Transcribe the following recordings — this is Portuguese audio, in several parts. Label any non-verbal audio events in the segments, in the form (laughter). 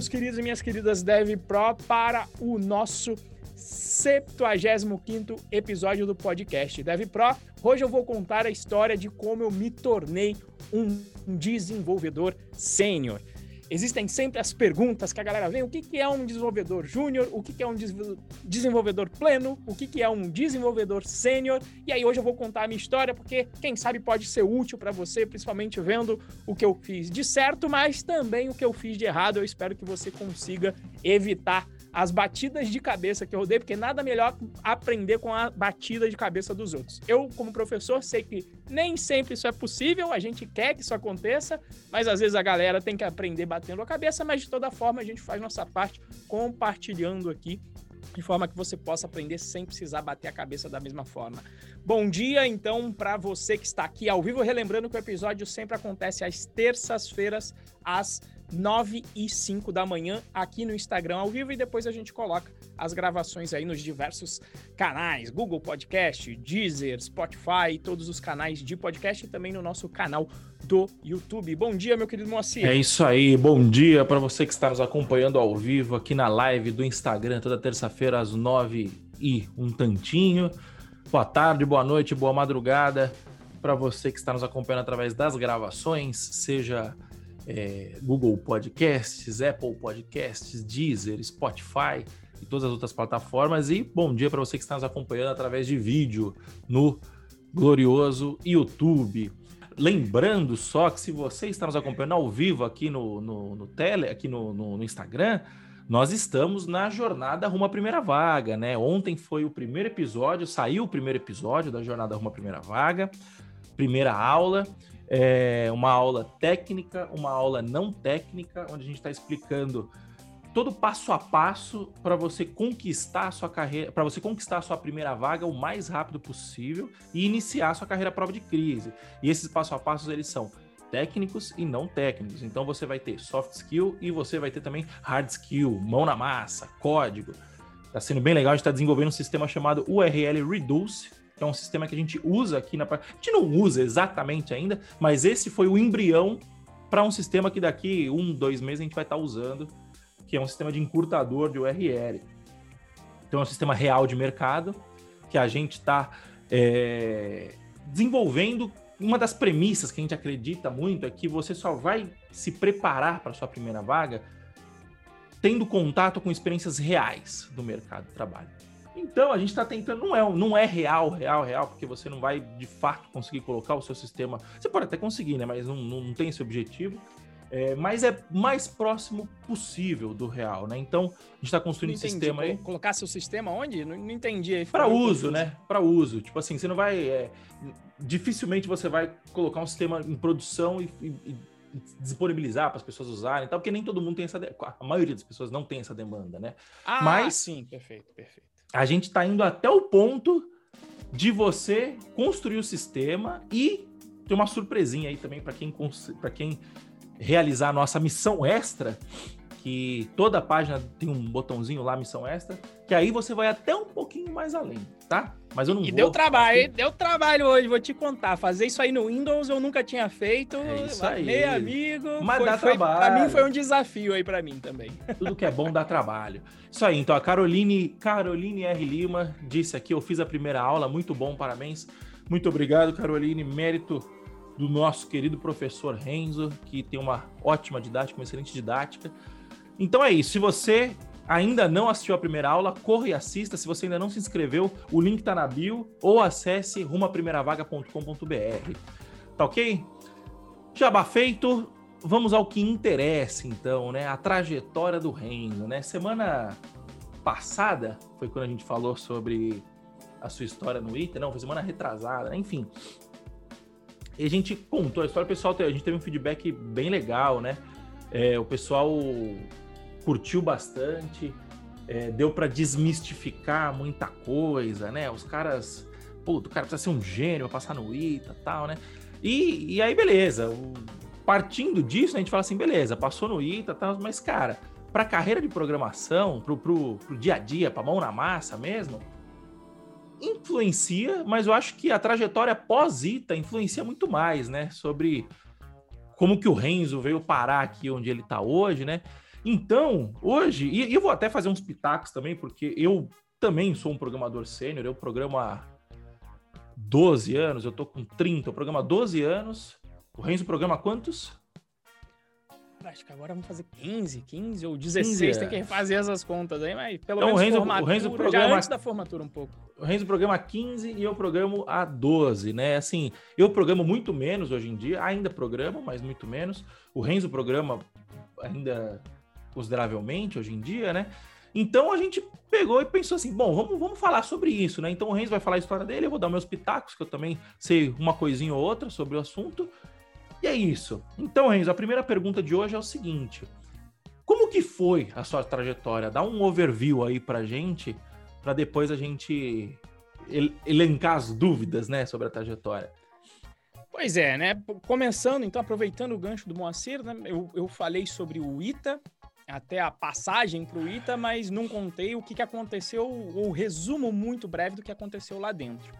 meus queridos e minhas queridas Dev Pro, para o nosso 75 episódio do podcast Dev Pro. Hoje eu vou contar a história de como eu me tornei um desenvolvedor sênior. Existem sempre as perguntas que a galera vem: o que, que é um desenvolvedor júnior, o que, que é um desenvolvedor pleno, o que, que é um desenvolvedor sênior. E aí hoje eu vou contar a minha história, porque quem sabe pode ser útil para você, principalmente vendo o que eu fiz de certo, mas também o que eu fiz de errado. Eu espero que você consiga evitar as batidas de cabeça que eu dei, porque nada melhor aprender com a batida de cabeça dos outros. Eu, como professor, sei que nem sempre isso é possível, a gente quer que isso aconteça, mas às vezes a galera tem que aprender batendo a cabeça, mas de toda forma a gente faz nossa parte compartilhando aqui de forma que você possa aprender sem precisar bater a cabeça da mesma forma. Bom dia, então, para você que está aqui ao vivo, relembrando que o episódio sempre acontece às terças-feiras, às 9 e 5 da manhã aqui no Instagram ao vivo e depois a gente coloca as gravações aí nos diversos canais, Google Podcast, Deezer, Spotify, todos os canais de podcast e também no nosso canal do YouTube. Bom dia, meu querido Moacir. É isso aí, bom dia para você que está nos acompanhando ao vivo aqui na live do Instagram toda terça-feira às 9 e um tantinho. Boa tarde, boa noite, boa madrugada para você que está nos acompanhando através das gravações, seja é, Google Podcasts, Apple Podcasts, Deezer, Spotify e todas as outras plataformas. E bom dia para você que está nos acompanhando através de vídeo no glorioso YouTube. Lembrando só que se você está nos acompanhando ao vivo aqui no, no, no tele, aqui no, no, no Instagram, nós estamos na jornada rumo à primeira vaga, né? Ontem foi o primeiro episódio, saiu o primeiro episódio da jornada rumo à primeira vaga, primeira aula é uma aula técnica, uma aula não técnica, onde a gente está explicando todo passo a passo para você conquistar a sua carreira, para você conquistar a sua primeira vaga o mais rápido possível e iniciar a sua carreira à prova de crise. E esses passo a passos eles são técnicos e não técnicos. Então você vai ter soft skill e você vai ter também hard skill, mão na massa, código. Está sendo bem legal, a gente está desenvolvendo um sistema chamado URL Reduce, é um sistema que a gente usa aqui na. A gente não usa exatamente ainda, mas esse foi o embrião para um sistema que daqui um, dois meses a gente vai estar tá usando, que é um sistema de encurtador de URL. Então é um sistema real de mercado que a gente está é, desenvolvendo. Uma das premissas que a gente acredita muito é que você só vai se preparar para sua primeira vaga tendo contato com experiências reais do mercado de trabalho. Então a gente está tentando, não é, não é real, real, real, porque você não vai de fato conseguir colocar o seu sistema. Você pode até conseguir, né? Mas não, não tem esse objetivo. É, mas é mais próximo possível do real, né? Então, a gente está construindo esse sistema aí. Colocar seu sistema onde? Não, não entendi. Para uso, né? Para uso. Tipo assim, você não vai. É, dificilmente você vai colocar um sistema em produção e, e, e disponibilizar para as pessoas usarem, tal, porque nem todo mundo tem essa. A maioria das pessoas não tem essa demanda, né? Ah, mas sim, perfeito, perfeito a gente está indo até o ponto de você construir o sistema e ter uma surpresinha aí também para quem, quem realizar a nossa missão extra, que toda página tem um botãozinho lá, missão extra, que aí você vai até um pouquinho mais além, tá? Mas eu não e vou. deu trabalho, aqui. deu trabalho hoje, vou te contar. Fazer isso aí no Windows eu nunca tinha feito. É isso aí. Meu amigo. Mas foi, dá foi, trabalho. Pra mim foi um desafio aí para mim também. (laughs) Tudo que é bom dá trabalho. Isso aí, então a Caroline, Caroline R. Lima disse aqui: eu fiz a primeira aula, muito bom, parabéns. Muito obrigado, Caroline. Mérito do nosso querido professor Renzo, que tem uma ótima didática, uma excelente didática. Então é isso. Se você ainda não assistiu a primeira aula, corra e assista. Se você ainda não se inscreveu, o link está na bio ou acesse rumaprimeiravaga.com.br. Tá ok? Jabá feito. Vamos ao que interessa, então, né? A trajetória do reino, né? Semana passada foi quando a gente falou sobre a sua história no ITA, não, foi semana retrasada, né? enfim. E a gente contou a história, pessoal, a gente teve um feedback bem legal, né? É, o pessoal curtiu bastante, é, deu para desmistificar muita coisa, né? Os caras, pô, o cara precisa ser um gênio pra passar no ITA tal, né? E, e aí, beleza. Partindo disso, a gente fala assim, beleza, passou no ITA, tal, mas, cara, pra carreira de programação, pro, pro, pro dia a dia, pra mão na massa mesmo, influencia, mas eu acho que a trajetória pós-ITA influencia muito mais, né? Sobre como que o Renzo veio parar aqui onde ele tá hoje, né? Então, hoje, e, eu vou até fazer uns pitacos também, porque eu também sou um programador sênior, eu programo há 12 anos, eu tô com 30, eu programo há 12 anos. O Renzo programa quantos? Acho que agora vamos fazer 15, 15 ou 16, 15, tem que refazer essas contas aí, mas pelo então, menos o Renzo, formatura, o Renzo programa, já antes da formatura um pouco. O Renzo programa 15 e eu programo a 12, né? Assim, eu programo muito menos hoje em dia, ainda programo, mas muito menos. O Renzo programa ainda consideravelmente hoje em dia, né? Então a gente pegou e pensou assim: bom, vamos, vamos falar sobre isso, né? Então o Renzo vai falar a história dele, eu vou dar meus pitacos, que eu também sei uma coisinha ou outra sobre o assunto. E é isso. Então, Renzo, a primeira pergunta de hoje é o seguinte: como que foi a sua trajetória? Dá um overview aí pra gente, para depois a gente elencar as dúvidas, né, sobre a trajetória. Pois é, né? Começando, então, aproveitando o gancho do Moacir, né? eu, eu falei sobre o ITA, até a passagem para o ITA, mas não contei o que, que aconteceu, ou resumo muito breve do que aconteceu lá dentro.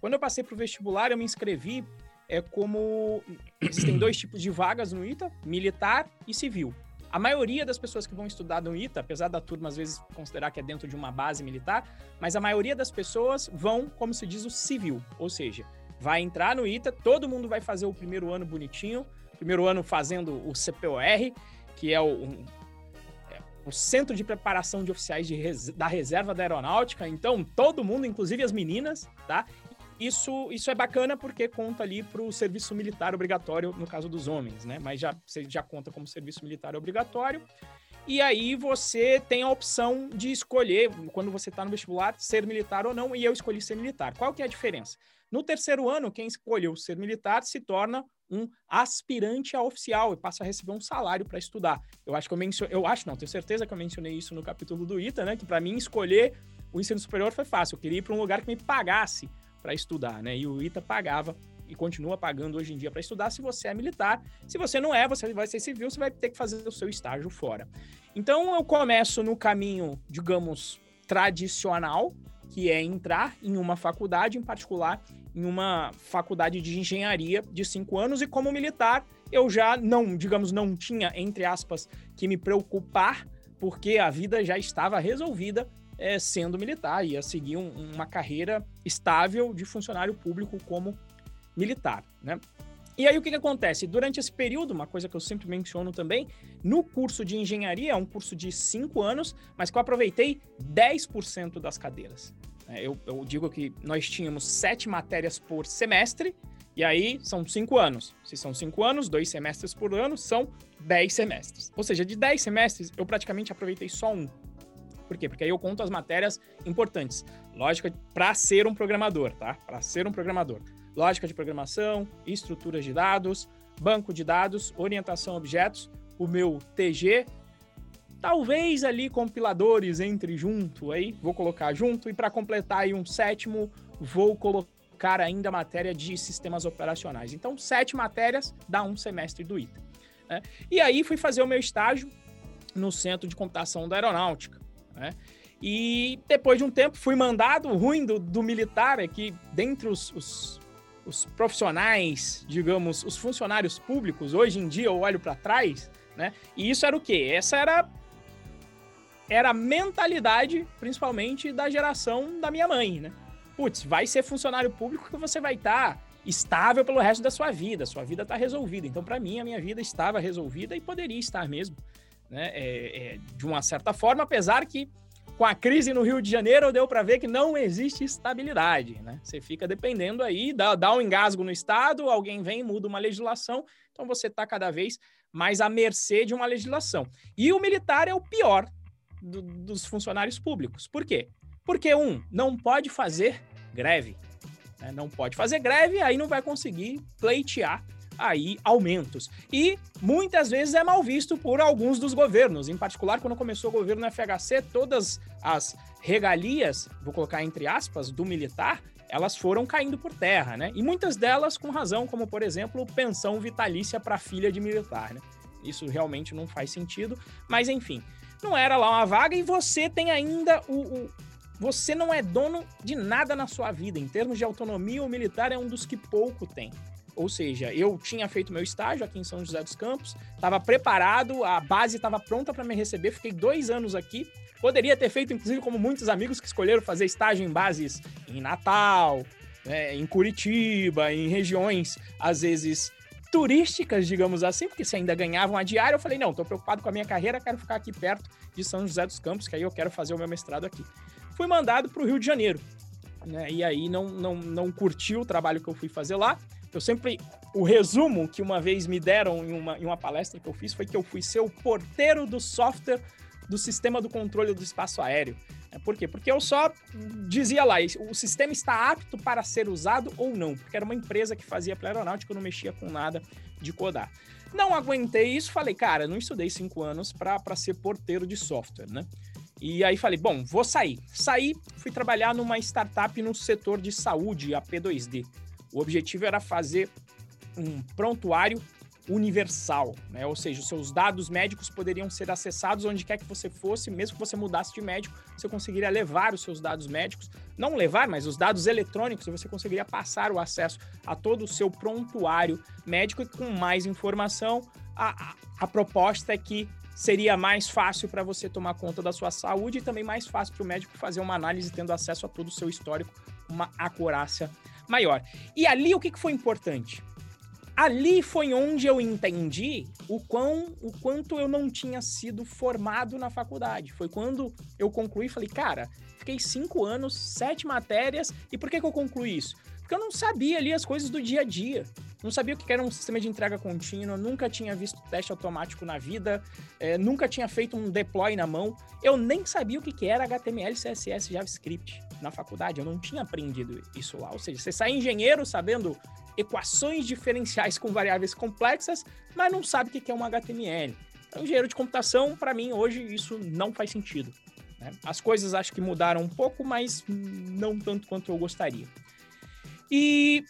Quando eu passei para o vestibular, eu me inscrevi é como existem dois tipos de vagas no ITA, militar e civil. A maioria das pessoas que vão estudar no ITA, apesar da turma às vezes considerar que é dentro de uma base militar, mas a maioria das pessoas vão, como se diz, o civil, ou seja, vai entrar no ITA, todo mundo vai fazer o primeiro ano bonitinho, primeiro ano fazendo o CPOR, que é o, um, o Centro de Preparação de Oficiais de res, da Reserva da Aeronáutica, então todo mundo, inclusive as meninas, tá? Isso, isso é bacana porque conta ali para o serviço militar obrigatório no caso dos homens, né? Mas já, já conta como serviço militar obrigatório. E aí você tem a opção de escolher, quando você está no vestibular, ser militar ou não, e eu escolhi ser militar. Qual que é a diferença? No terceiro ano, quem escolheu ser militar se torna um aspirante a oficial e passa a receber um salário para estudar. Eu acho que eu mencionei, eu acho não, tenho certeza que eu mencionei isso no capítulo do ITA, né? Que para mim escolher o ensino superior foi fácil. Eu queria ir para um lugar que me pagasse para estudar, né? E o ITA pagava e continua pagando hoje em dia para estudar se você é militar. Se você não é, você vai ser civil, você vai ter que fazer o seu estágio fora. Então eu começo no caminho, digamos, tradicional, que é entrar em uma faculdade, em particular em uma faculdade de engenharia de cinco anos, e como militar eu já não, digamos, não tinha, entre aspas, que me preocupar, porque a vida já estava resolvida é, sendo militar, ia seguir um, uma carreira estável de funcionário público como militar, né? E aí o que, que acontece? Durante esse período, uma coisa que eu sempre menciono também, no curso de engenharia, é um curso de cinco anos, mas que eu aproveitei 10% das cadeiras. É, eu, eu, digo que nós tínhamos sete matérias por semestre, e aí são cinco anos. Se são cinco anos, dois semestres por ano, são dez semestres. Ou seja, de dez semestres, eu praticamente aproveitei só um. Por quê? Porque aí eu conto as matérias importantes. Lógica para ser um programador, tá? Para ser um programador. Lógica de programação, estruturas de dados, banco de dados, orientação a objetos, o meu TG, talvez ali compiladores entre junto aí, vou colocar junto e para completar aí um sétimo, vou colocar ainda matéria de sistemas operacionais. Então, sete matérias dá um semestre do ITA. Né? E aí fui fazer o meu estágio no Centro de Computação da Aeronáutica. Né? E depois de um tempo fui mandado, o ruim do, do militar é que dentre os, os, os, profissionais, digamos, os funcionários públicos, hoje em dia eu olho para trás, né? E isso era o quê? Essa era era a mentalidade, principalmente da geração da minha mãe, né? Putz, vai ser funcionário público que você vai estar tá estável pelo resto da sua vida, sua vida está resolvida. Então, para mim, a minha vida estava resolvida e poderia estar mesmo né? É, é, de uma certa forma, apesar que com a crise no Rio de Janeiro deu para ver que não existe estabilidade, né? Você fica dependendo aí, dá, dá um engasgo no Estado, alguém vem muda uma legislação, então você está cada vez mais à mercê de uma legislação. E o militar é o pior do, dos funcionários públicos. Por quê? Porque, um, não pode fazer greve. Né? Não pode fazer greve, aí não vai conseguir pleitear aí aumentos. E muitas vezes é mal visto por alguns dos governos, em particular quando começou o governo FHC, todas as regalias, vou colocar entre aspas, do militar, elas foram caindo por terra, né? E muitas delas com razão, como por exemplo, pensão vitalícia para filha de militar, né? Isso realmente não faz sentido, mas enfim, não era lá uma vaga e você tem ainda o, o você não é dono de nada na sua vida. Em termos de autonomia, o militar é um dos que pouco tem. Ou seja, eu tinha feito meu estágio aqui em São José dos Campos, estava preparado, a base estava pronta para me receber, fiquei dois anos aqui. Poderia ter feito, inclusive, como muitos amigos que escolheram fazer estágio em bases em Natal, né, em Curitiba, em regiões, às vezes, turísticas, digamos assim, porque se ainda ganhavam a diária, eu falei, não, estou preocupado com a minha carreira, quero ficar aqui perto de São José dos Campos, que aí eu quero fazer o meu mestrado aqui. Fui mandado para o Rio de Janeiro, né, e aí não, não, não curti o trabalho que eu fui fazer lá. Eu sempre. O resumo que uma vez me deram em uma, em uma palestra que eu fiz foi que eu fui ser o porteiro do software do sistema do controle do espaço aéreo. É, por quê? Porque eu só dizia lá, o sistema está apto para ser usado ou não, porque era uma empresa que fazia para aeronáutica, eu não mexia com nada de codar. Não aguentei isso, falei, cara, não estudei cinco anos para ser porteiro de software, né? E aí falei, bom, vou sair. Saí, fui trabalhar numa startup no setor de saúde, a P2D. O objetivo era fazer um prontuário universal, né? Ou seja, os seus dados médicos poderiam ser acessados onde quer que você fosse, mesmo que você mudasse de médico, você conseguiria levar os seus dados médicos, não levar, mas os dados eletrônicos, você conseguiria passar o acesso a todo o seu prontuário médico e com mais informação, a, a, a proposta é que seria mais fácil para você tomar conta da sua saúde e também mais fácil para o médico fazer uma análise tendo acesso a todo o seu histórico, uma acurácia maior. E ali o que, que foi importante? Ali foi onde eu entendi o, quão, o quanto eu não tinha sido formado na faculdade. Foi quando eu concluí falei, cara, fiquei cinco anos, sete matérias, e por que, que eu concluí isso? Porque eu não sabia ali as coisas do dia a dia. Não sabia o que era um sistema de entrega contínua, nunca tinha visto teste automático na vida, é, nunca tinha feito um deploy na mão. Eu nem sabia o que era HTML, CSS, JavaScript na faculdade. Eu não tinha aprendido isso lá. Ou seja, você sai engenheiro sabendo equações diferenciais com variáveis complexas, mas não sabe o que é um HTML. Então, engenheiro de computação, para mim, hoje, isso não faz sentido. Né? As coisas acho que mudaram um pouco, mas não tanto quanto eu gostaria. E,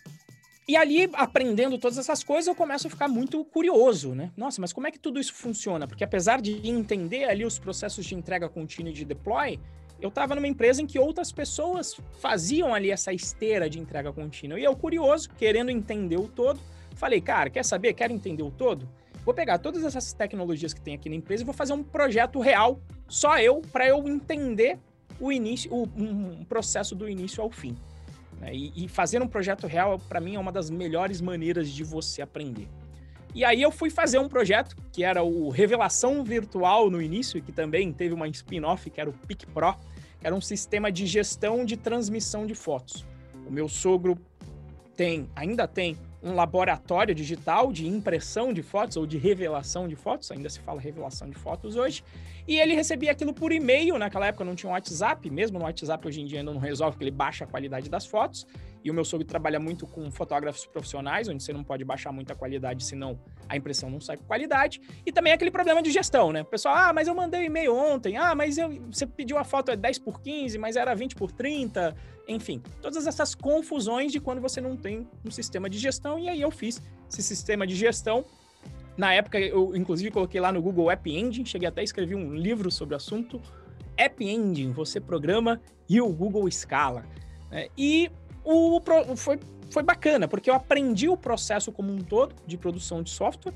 e ali, aprendendo todas essas coisas, eu começo a ficar muito curioso, né? Nossa, mas como é que tudo isso funciona? Porque apesar de entender ali os processos de entrega contínua e de deploy, eu estava numa empresa em que outras pessoas faziam ali essa esteira de entrega contínua. E eu, curioso, querendo entender o todo, falei, cara, quer saber? Quero entender o todo? Vou pegar todas essas tecnologias que tem aqui na empresa e vou fazer um projeto real, só eu, para eu entender o início, o, um processo do início ao fim. Né? E, e fazer um projeto real, para mim, é uma das melhores maneiras de você aprender. E aí eu fui fazer um projeto que era o Revelação Virtual no início, que também teve uma spin-off, que era o PIC Pro, que era um sistema de gestão de transmissão de fotos. O meu sogro tem, ainda tem um laboratório digital de impressão de fotos ou de revelação de fotos, ainda se fala revelação de fotos hoje, e ele recebia aquilo por e-mail, naquela época não tinha um WhatsApp, mesmo no WhatsApp hoje em dia ainda não resolve, porque ele baixa a qualidade das fotos, e o meu sogro trabalha muito com fotógrafos profissionais, onde você não pode baixar muita qualidade, senão a impressão não sai com qualidade. E também aquele problema de gestão, né? O pessoal, ah, mas eu mandei e-mail ontem, ah, mas eu, você pediu a foto é 10 por 15, mas era 20 por 30, enfim. Todas essas confusões de quando você não tem um sistema de gestão, e aí eu fiz esse sistema de gestão na época, eu inclusive coloquei lá no Google App Engine, cheguei até a escrever um livro sobre o assunto. App Engine, você programa e o Google escala. Né? E o, foi, foi bacana, porque eu aprendi o processo como um todo de produção de software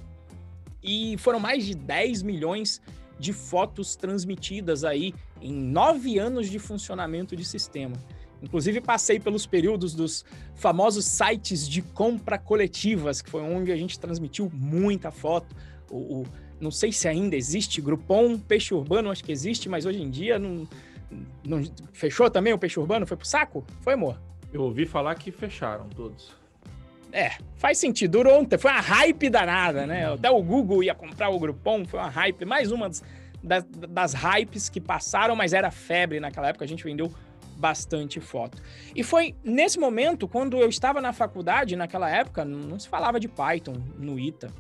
e foram mais de 10 milhões de fotos transmitidas aí em nove anos de funcionamento de sistema. Inclusive, passei pelos períodos dos famosos sites de compra coletivas, que foi onde a gente transmitiu muita foto. O, o não sei se ainda existe, Groupon, Peixe Urbano, acho que existe, mas hoje em dia não, não fechou também o Peixe Urbano? Foi pro saco? Foi, amor? Eu ouvi falar que fecharam todos. É, faz sentido. Durou ontem, foi uma hype danada, né? Até o Google ia comprar o Groupon, foi uma hype. Mais uma das, das, das hypes que passaram, mas era febre naquela época, a gente vendeu bastante foto. E foi nesse momento, quando eu estava na faculdade, naquela época, não se falava de Python no ITA.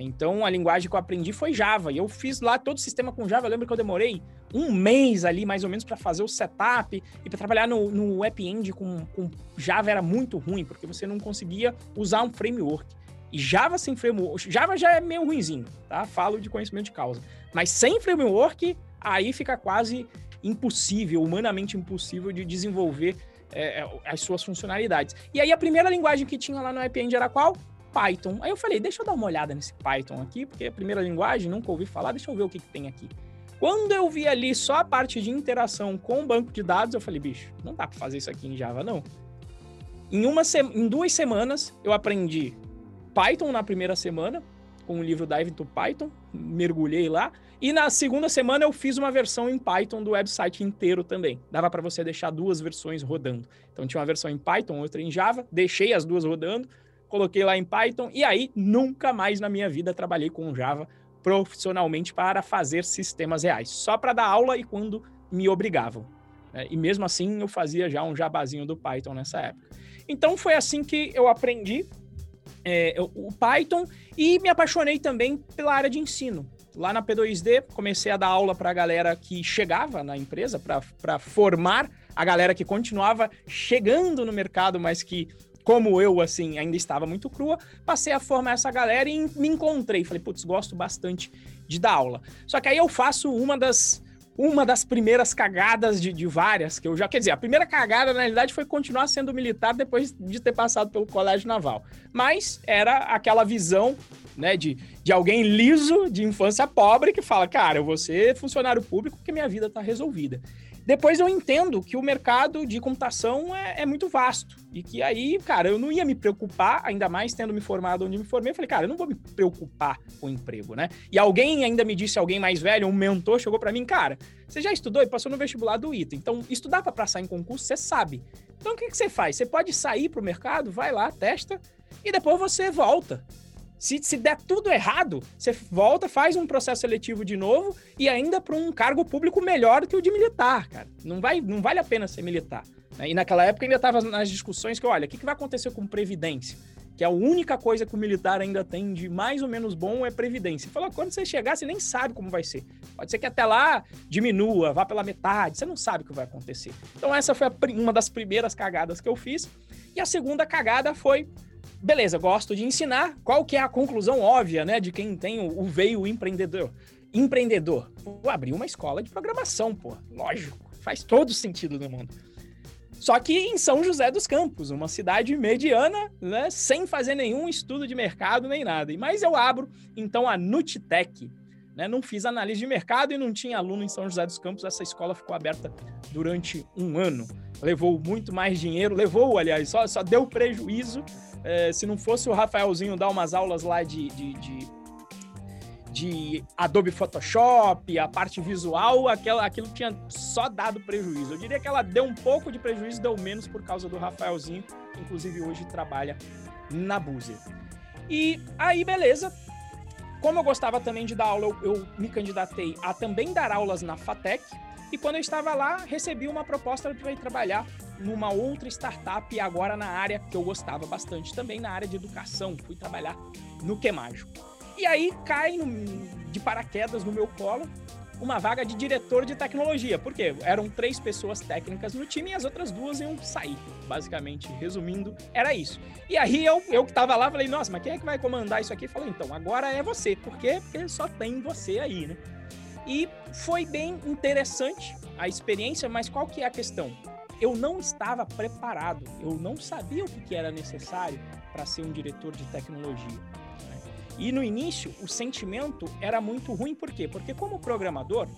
Então a linguagem que eu aprendi foi Java. E eu fiz lá todo o sistema com Java. Eu lembro que eu demorei um mês ali, mais ou menos, para fazer o setup e para trabalhar no, no App End com, com Java era muito ruim, porque você não conseguia usar um framework. E Java sem framework. Java já é meio ruimzinho, tá? Falo de conhecimento de causa. Mas sem framework, aí fica quase impossível, humanamente impossível de desenvolver é, é as suas funcionalidades. E aí a primeira linguagem que tinha lá no App End era qual? Python. Aí eu falei, deixa eu dar uma olhada nesse Python aqui, porque é a primeira linguagem, nunca ouvi falar, deixa eu ver o que, que tem aqui. Quando eu vi ali só a parte de interação com o banco de dados, eu falei, bicho, não dá para fazer isso aqui em Java, não. Em, uma se... em duas semanas, eu aprendi Python na primeira semana, com o livro Dive to Python, mergulhei lá. E na segunda semana eu fiz uma versão em Python do website inteiro também. Dava para você deixar duas versões rodando. Então tinha uma versão em Python, outra em Java, deixei as duas rodando, coloquei lá em Python e aí nunca mais na minha vida trabalhei com Java profissionalmente para fazer sistemas reais, só para dar aula e quando me obrigavam. Né? E mesmo assim eu fazia já um jabazinho do Python nessa época. Então foi assim que eu aprendi é, o Python e me apaixonei também pela área de ensino. Lá na P2D, comecei a dar aula para a galera que chegava na empresa, para formar a galera que continuava chegando no mercado, mas que, como eu, assim, ainda estava muito crua, passei a formar essa galera e me encontrei. Falei, putz, gosto bastante de dar aula. Só que aí eu faço uma das uma das primeiras cagadas de, de, várias que eu já. Quer dizer, a primeira cagada, na realidade, foi continuar sendo militar depois de ter passado pelo colégio naval. Mas era aquela visão. Né, de, de alguém liso, de infância pobre, que fala, cara, eu vou ser funcionário público porque minha vida está resolvida. Depois eu entendo que o mercado de computação é, é, muito vasto. E que aí, cara, eu não ia me preocupar, ainda mais tendo me formado onde me formei. Eu falei, cara, eu não vou me preocupar com o emprego, né? E alguém ainda me disse, alguém mais velho, um mentor, chegou para mim, cara, você já estudou e passou no vestibular do ITA. Então, estudar para passar em concurso, você sabe. Então, o que, que você faz? Você pode sair para o mercado, vai lá, testa, e depois você volta. Se, se der tudo errado, você volta, faz um processo seletivo de novo e ainda para um cargo público melhor que o de militar, cara. Não, vai, não vale a pena ser militar. Né? E naquela época ainda estava nas discussões que, olha, o que, que vai acontecer com Previdência? Que é a única coisa que o militar ainda tem de mais ou menos bom é Previdência. Falou, quando você chegar, você nem sabe como vai ser. Pode ser que até lá diminua, vá pela metade, você não sabe o que vai acontecer. Então essa foi uma das primeiras cagadas que eu fiz. E a segunda cagada foi beleza, gosto de ensinar. Qual que é a conclusão óbvia, né, de quem tem o, o veio empreendedor? Empreendedor. Vou abrir uma escola de programação, pô. Lógico, faz todo sentido no mundo. Só que em São José dos Campos, uma cidade mediana, né, sem fazer nenhum estudo de mercado nem nada. Mas eu abro então a Nutitec, né? Não fiz análise de mercado e não tinha aluno em São José dos Campos. Essa escola ficou aberta durante um ano. Levou muito mais dinheiro, levou, aliás, só, só deu prejuízo é, se não fosse o Rafaelzinho dar umas aulas lá de, de, de, de Adobe Photoshop, a parte visual, aquela, aquilo tinha só dado prejuízo. Eu diria que ela deu um pouco de prejuízo, deu menos por causa do Rafaelzinho, que inclusive hoje trabalha na Buzer. E aí, beleza. Como eu gostava também de dar aula, eu, eu me candidatei a também dar aulas na FATEC. E quando eu estava lá, recebi uma proposta para ir trabalhar numa outra startup agora na área que eu gostava bastante também, na área de educação. Fui trabalhar no Que Mágico. E aí cai no, de paraquedas no meu colo uma vaga de diretor de tecnologia. Por quê? Eram três pessoas técnicas no time e as outras duas iam sair. Basicamente, resumindo, era isso. E aí eu, eu que tava lá, falei, nossa, mas quem é que vai comandar isso aqui? Falei, então, agora é você. Por quê? Porque só tem você aí, né? E foi bem interessante a experiência, mas qual que é a questão? eu não estava preparado, eu não sabia o que era necessário para ser um diretor de tecnologia. E no início, o sentimento era muito ruim, por quê? Porque, como programador,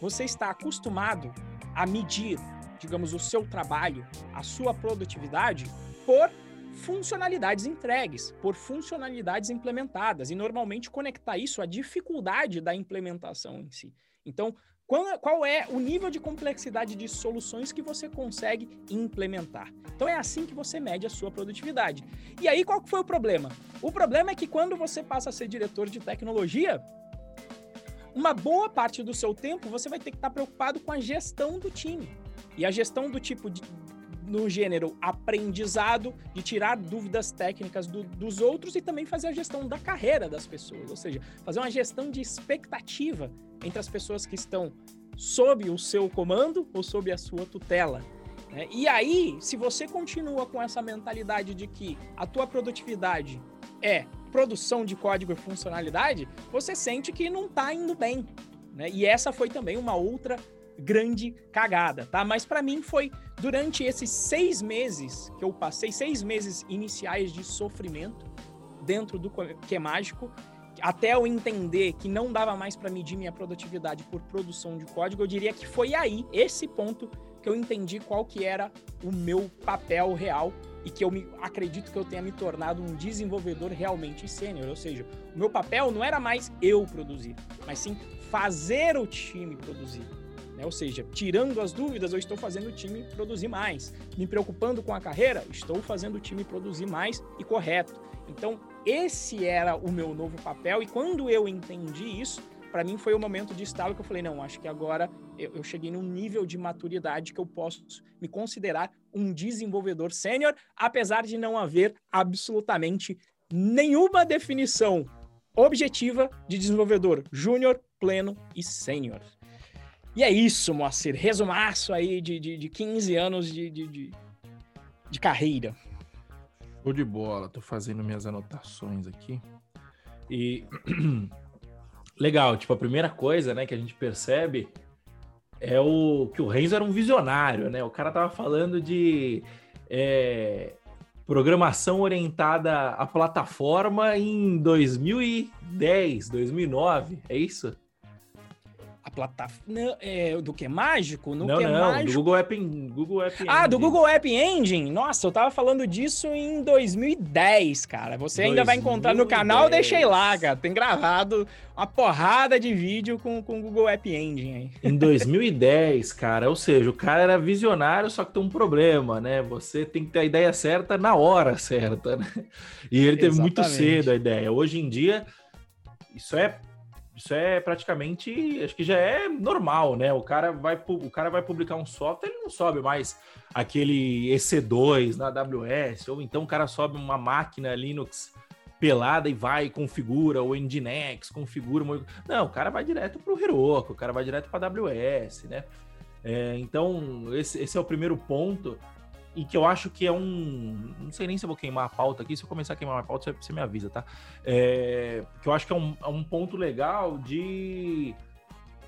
você está acostumado a medir, digamos, o seu trabalho, a sua produtividade, por funcionalidades entregues, por funcionalidades implementadas, e normalmente conectar isso à dificuldade da implementação em si. Então, qual, qual é o nível de complexidade de soluções que você consegue implementar. Então é assim que você mede a sua produtividade. E aí qual foi o problema? O problema é que quando você passa a ser diretor de tecnologia, uma boa parte do seu tempo você vai ter que estar preocupado com a gestão do time. E a gestão do tipo de, no gênero aprendizado, de tirar dúvidas técnicas do, dos outros e também fazer a gestão da carreira das pessoas, ou seja, fazer uma gestão de expectativa entre as pessoas que estão sob o seu comando ou sob a sua tutela. Né? E aí, se você continua com essa mentalidade de que a tua produtividade é produção de código e funcionalidade, você sente que não está indo bem. Né? E essa foi também uma outra grande cagada, tá? Mas para mim foi durante esses seis meses que eu passei, seis meses iniciais de sofrimento, dentro do que é mágico, até eu entender que não dava mais para medir minha produtividade por produção de código, eu diria que foi aí, esse ponto, que eu entendi qual que era o meu papel real e que eu me, acredito que eu tenha me tornado um desenvolvedor realmente sênior. Ou seja, o meu papel não era mais eu produzir, mas sim fazer o time produzir. Né? Ou seja, tirando as dúvidas, eu estou fazendo o time produzir mais. Me preocupando com a carreira, estou fazendo o time produzir mais e correto. Então, esse era o meu novo papel, e quando eu entendi isso, para mim foi o momento de estalo que eu falei, não, acho que agora eu, eu, cheguei num nível de maturidade que eu posso me considerar um desenvolvedor sênior, apesar de não haver absolutamente nenhuma definição objetiva de desenvolvedor júnior, pleno e sênior. E é isso, Moacir. Resumaço aí de, de, de 15 anos de, de, de, de carreira. Show de bola. Tô fazendo minhas anotações aqui. E (clears throat) legal, tipo, a primeira coisa, né, que a gente percebe é o que o Renzo era um visionário, né? O cara tava falando de é, programação orientada à plataforma em 2010, 2009, é isso? A plataforma é, do que mágico? No não, que não, mágico... do Google App, Google App Ah, do Google App Engine. Nossa, eu tava falando disso em 2010, cara. Você 2010. ainda vai encontrar no canal, deixei lá, cara. Tem gravado uma porrada de vídeo com o Google App Engine aí. Em 2010, cara, ou seja, o cara era visionário, só que tem um problema, né? Você tem que ter a ideia certa na hora certa, né? E ele teve Exatamente. muito cedo a ideia. Hoje em dia, isso é isso é praticamente, acho que já é normal, né? O cara vai, o cara vai publicar um software, ele não sobe mais aquele EC2 na AWS, ou então o cara sobe uma máquina Linux pelada e vai configura o Nginx, configura uma... Não, o cara vai direto para o Heroku, o cara vai direto para AWS, né? É, então, esse, esse é o primeiro ponto e que eu acho que é um. Não sei nem se eu vou queimar a pauta aqui. Se eu começar a queimar a pauta, você, me avisa, tá? É, que eu acho que é um, é um ponto legal de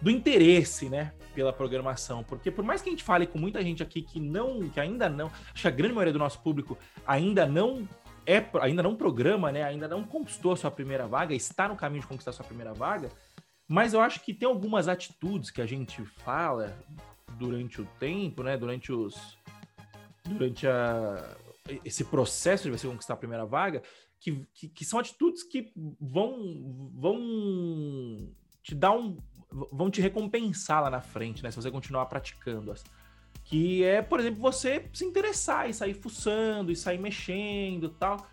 do interesse, né, pela programação, porque por mais que a gente fale com muita gente aqui que não, que ainda não, acho que a grande maioria do nosso público ainda não é, ainda não programa, né, ainda não conquistou a sua primeira vaga, está no caminho de conquistar a sua primeira vaga, mas eu acho que tem algumas atitudes que a gente fala durante o tempo, né, durante os durante a, esse processo de você conquistar a primeira vaga, que, que, que, são atitudes que vão, vão te dar um. vão te recompensar lá na frente, né? Se você continuar praticando-as. Que é, por exemplo, você se interessar e sair fuçando e sair mexendo tal.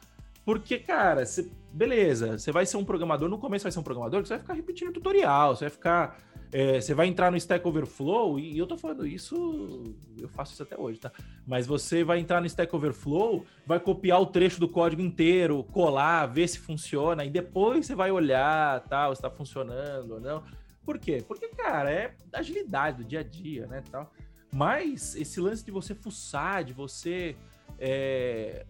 Porque, cara, você, beleza, você vai ser um programador, no começo vai ser um programador você vai ficar repetindo tutorial, você vai ficar é, você vai entrar no Stack Overflow, e eu tô falando isso, eu faço isso até hoje, tá? Mas você vai entrar no Stack Overflow, vai copiar o trecho do código inteiro, colar, ver se funciona, e depois você vai olhar, tal, se tá funcionando ou não. Por quê? Porque, cara, é agilidade do dia a dia, né, tal. Mas esse lance de você fuçar, de você é,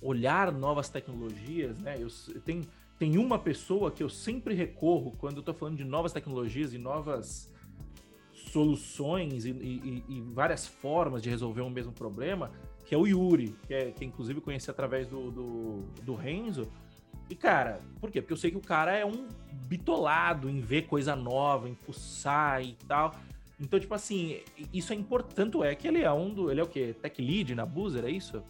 olhar novas tecnologias, né? Eu, eu tenho tem uma pessoa que eu sempre recorro quando eu estou falando de novas tecnologias e novas soluções e, e, e, várias formas de resolver um mesmo problema, que é o Yuri, que, é, que inclusive conheci através do, do, do Renzo. E, cara, por quê? Porque eu sei que o cara é um bitolado em ver coisa nova, em fuçar e tal. Então, tipo assim, isso é importante. Tanto é que ele é um do. Ele é o quê? Tech lead na Boozer, é isso?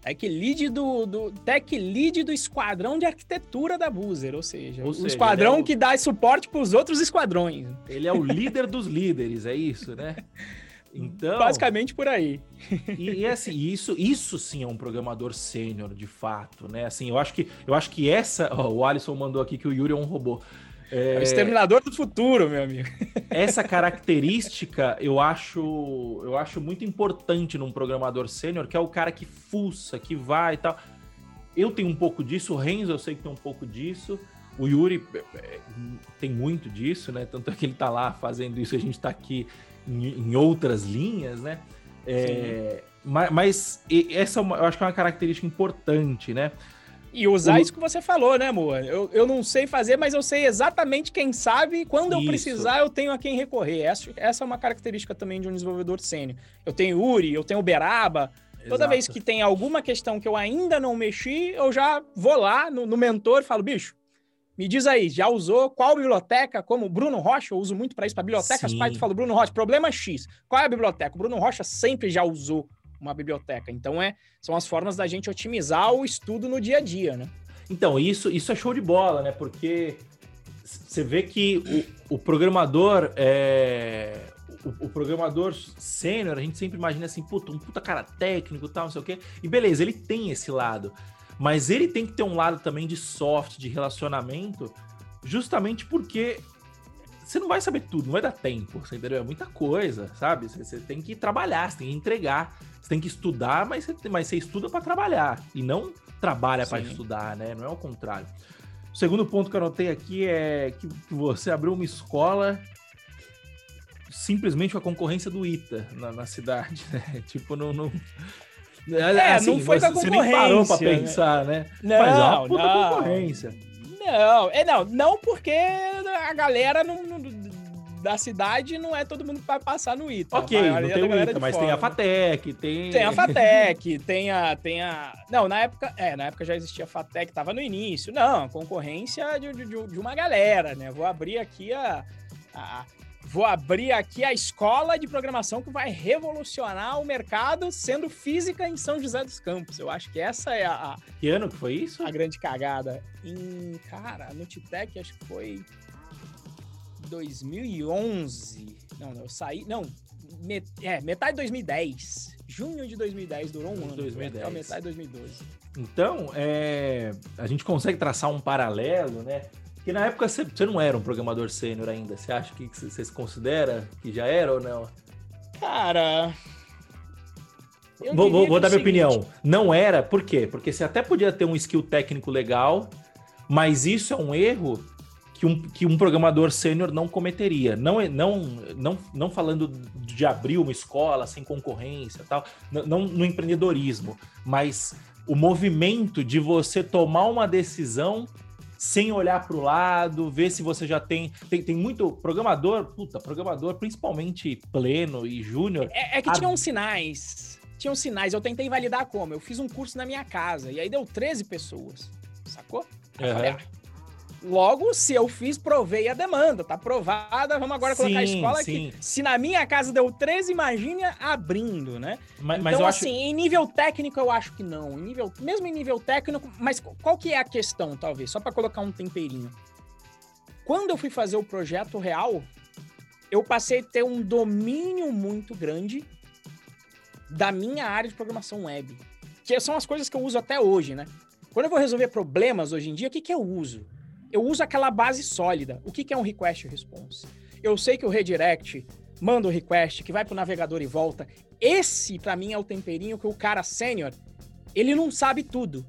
Tech lead do, do tech lead do esquadrão de arquitetura da Boozer, ou seja, ou o seja, esquadrão é o... que dá suporte para os outros esquadrões. Ele é o líder dos líderes, é isso, né? (laughs) Então, basicamente por aí. E, e, assim, isso, isso sim é um programador sênior, de fato, né? Assim, eu acho que eu acho que essa, ó, o Alisson mandou aqui que o Yuri é um robô. É... é o exterminador do futuro, meu amigo. (laughs) Essa característica eu acho, eu acho muito importante num programador sênior, que é o cara que fuça, que vai e tal. Eu tenho um pouco disso, o Renzo eu sei que tem um pouco disso, o Yuri é, é, tem muito disso, né? Tanto é que ele tá lá fazendo isso, a gente tá aqui em, em outras linhas, né? É, mas, mas, essa eu acho que é uma característica importante, né? E usar o... isso que você falou, né, amor? Eu, eu não sei fazer, mas eu sei exatamente quem sabe. Quando isso. eu precisar, eu tenho a quem recorrer. Essa, essa é uma característica também de um desenvolvedor sênior. Eu tenho Uri, eu tenho Beraba. Toda Exato. vez que tem alguma questão que eu ainda não mexi, eu já vou lá no, no mentor e falo, bicho, me diz aí, já usou qual biblioteca? Como Bruno Rocha, eu uso muito para isso, para bibliotecas. Pai, tu falou, Bruno Rocha, problema X. Qual é a biblioteca? O Bruno Rocha sempre já usou uma biblioteca. Então, é, são as formas da gente otimizar o estudo no dia a dia, né? Então, isso, isso é show de bola, né? Porque você vê que o, o programador é, o, o, programador sênior, a gente sempre imagina assim, puta, um puta cara técnico tal, não sei o quê. E beleza, ele tem esse lado. Mas ele tem que ter um lado também de soft, de relacionamento, justamente porque você não vai saber tudo, não vai dar tempo, você entendeu? É muita coisa, sabe? Você, você tem que trabalhar, você tem que entregar, você tem que estudar, mas você, mas você estuda para trabalhar e não trabalha para estudar, né? Não é o contrário. O segundo ponto que eu anotei aqui é que, que você abriu uma escola simplesmente com a concorrência do ITA na, na cidade, (laughs) né? Tipo, não, não, é, assim, não foi você, concorrência. Você nem parou pra né? pensar, né? Não, Mas é uma puta não. concorrência. Não, é, não, não porque a galera não, da cidade não é todo mundo que vai passar no ITA. Ok, não tem o ITA, mas fora, tem a FATEC, tem... Tem a (laughs) FATEC, tem a, tem a... Não, na época, é, na época já existia a FATEC, tava no início. Não, concorrência de, de, de uma galera, né? Vou abrir aqui a, a Vou abrir aqui a escola de programação que vai revolucionar o mercado, sendo física em São José dos Campos. Eu acho que essa é a. Que ano que foi isso? A grande cagada. Em, cara, no Titec, acho que foi 2011. Não, não, eu saí. Não, met, é, metade de 2010. Junho de 2010, durou um ano. 2010. Até metade de 2012. Então, é, a gente consegue traçar um paralelo, né? Que na época você, você não era um programador sênior ainda. Você acha que você se considera que já era ou não? Cara. Vou, vou, vou dar minha opinião. Não era, por quê? Porque você até podia ter um skill técnico legal, mas isso é um erro que um, que um programador sênior não cometeria. Não, não, não, não falando de abrir uma escola sem concorrência tal, não, no empreendedorismo, mas o movimento de você tomar uma decisão sem olhar para o lado, ver se você já tem, tem. Tem muito programador, puta, programador, principalmente pleno e júnior. É, é, que a... tinham sinais. Tinham sinais. Eu tentei validar como? Eu fiz um curso na minha casa e aí deu 13 pessoas. Sacou? Aí uhum. falei, ah, Logo, se eu fiz, provei a demanda, tá aprovada, vamos agora colocar sim, a escola sim. aqui. Se na minha casa deu 13, imagine abrindo, né? Mas, então, mas assim, acho... em nível técnico, eu acho que não. Em nível, mesmo em nível técnico, mas qual que é a questão, talvez? Só para colocar um temperinho. Quando eu fui fazer o projeto real, eu passei a ter um domínio muito grande da minha área de programação web. Que são as coisas que eu uso até hoje, né? Quando eu vou resolver problemas hoje em dia, o que, que eu uso? Eu uso aquela base sólida. O que, que é um request response? Eu sei que o redirect manda o request, que vai para o navegador e volta. Esse, para mim, é o temperinho que o cara sênior, ele não sabe tudo.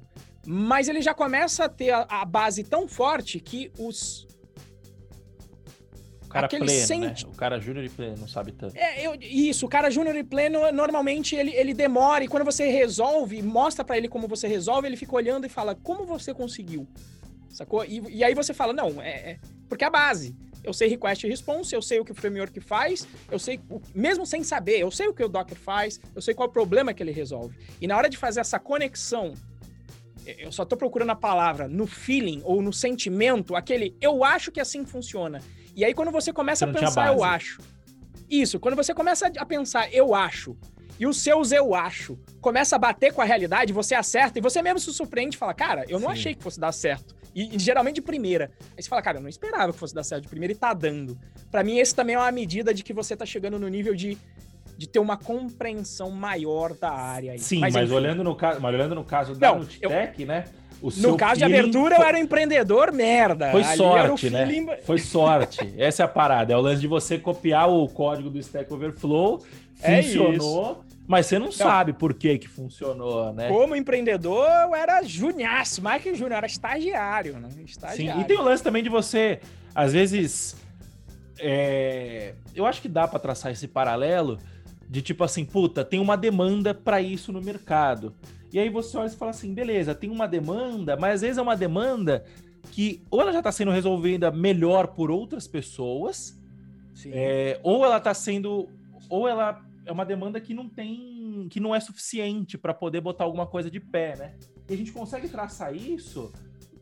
Mas ele já começa a ter a, a base tão forte que os. O cara Aquele pleno, né? O cara júnior e pleno não sabe tanto. É, eu, isso, o cara júnior e pleno, normalmente ele, ele demora, e quando você resolve, mostra para ele como você resolve, ele fica olhando e fala, como você conseguiu? Sacou? E, e aí você fala, não, é, é, porque é a base. Eu sei request e response, eu sei o que o framework faz, eu sei, mesmo sem saber, eu sei o que o Docker faz, eu sei qual é o problema que ele resolve. E na hora de fazer essa conexão, eu só tô procurando a palavra, no feeling ou no sentimento, aquele eu acho que assim funciona. E aí quando você começa você a pensar, eu acho. Isso, quando você começa a pensar, eu acho, e os seus eu acho começa a bater com a realidade, você acerta e você mesmo se surpreende e fala, cara, eu não Sim. achei que fosse dar certo. E, e, geralmente de primeira. Aí você fala, cara, eu não esperava que fosse dar certo de primeira e tá dando. Para mim, esse também é uma medida de que você tá chegando no nível de, de ter uma compreensão maior da área. Sim, mas, mas olhando, no caso, mas olhando no caso da não, Nutec, né? no caso de abertura, foi... eu era um empreendedor merda. Foi Ali sorte, né? Foi sorte. Essa é a parada. É o lance de você copiar o código do Stack Overflow, é funcionou. É mas você não, não, sabe por que que funcionou, né? Como empreendedor, eu era juniaço, mais que júnior, era estagiário, né? Estagiário. Sim, e tem o lance também de você, às vezes, é... eu acho que dá para traçar esse paralelo de tipo assim, puta, tem uma demanda para isso no mercado. E aí você olha e fala assim, beleza, tem uma demanda, mas às vezes é uma demanda que ou ela já está sendo resolvida melhor por outras pessoas, é, ou ela está sendo, ou ela é uma demanda que não tem que não é suficiente para poder botar alguma coisa de pé, né? E a gente consegue traçar isso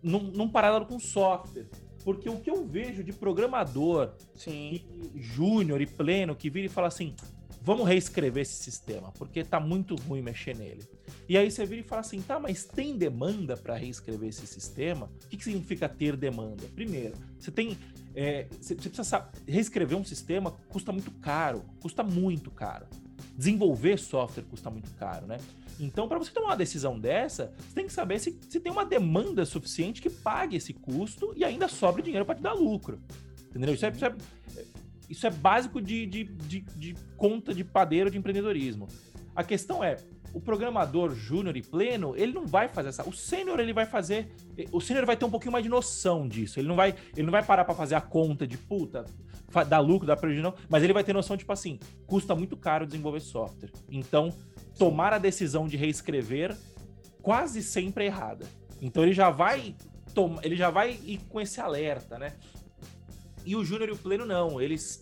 num, num paralelo com software. Porque o que eu vejo de programador júnior e pleno que vira e fala assim: vamos reescrever esse sistema, porque tá muito ruim mexer nele. E aí você vira e fala assim: tá, mas tem demanda para reescrever esse sistema? O que, que significa ter demanda? Primeiro, você tem. É, você precisa reescrever um sistema custa muito caro, custa muito caro. Desenvolver software custa muito caro, né? Então, para você tomar uma decisão dessa, você tem que saber se, se tem uma demanda suficiente que pague esse custo e ainda sobre dinheiro para te dar lucro. Entendeu? Isso é, isso é, isso é básico de, de, de, de conta de padeiro de empreendedorismo. A questão é, o programador júnior e pleno, ele não vai fazer essa. O sênior ele vai fazer, o sênior vai ter um pouquinho mais de noção disso. Ele não vai, ele não vai parar para fazer a conta de puta, dar lucro, dar prejuízo, não, mas ele vai ter noção tipo assim, custa muito caro desenvolver software. Então, tomar a decisão de reescrever quase sempre é errada. Então ele já vai ele já vai ir com esse alerta, né? E o Júnior e o Pleno não, eles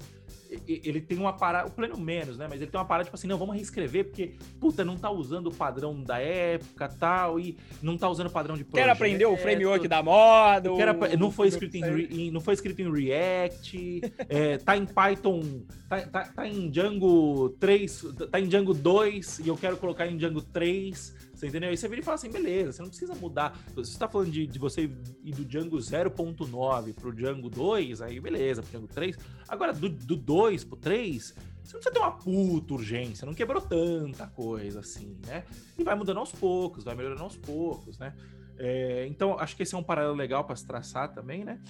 ele tem uma parada, o pleno menos, né? Mas ele tem uma parada tipo assim, não, vamos reescrever, porque, puta, não tá usando o padrão da época tal, e não tá usando o padrão de projeto. Quero aprender o framework da moda. Quero, não, foi escrito em, não foi escrito em React, é, tá em Python, tá, tá, tá em Django 3, tá em Django 2, e eu quero colocar em Django 3. Você entendeu? Aí você vira e fala assim, beleza, você não precisa mudar. Você está falando de, de você ir do Django 0.9 pro Django 2, aí beleza, pro Django 3. Agora, do, do 2 pro 3, você não precisa ter uma puta urgência, não quebrou tanta coisa assim, né? E vai mudando aos poucos, vai melhorando aos poucos, né? É, então, acho que esse é um paralelo legal para se traçar também, né?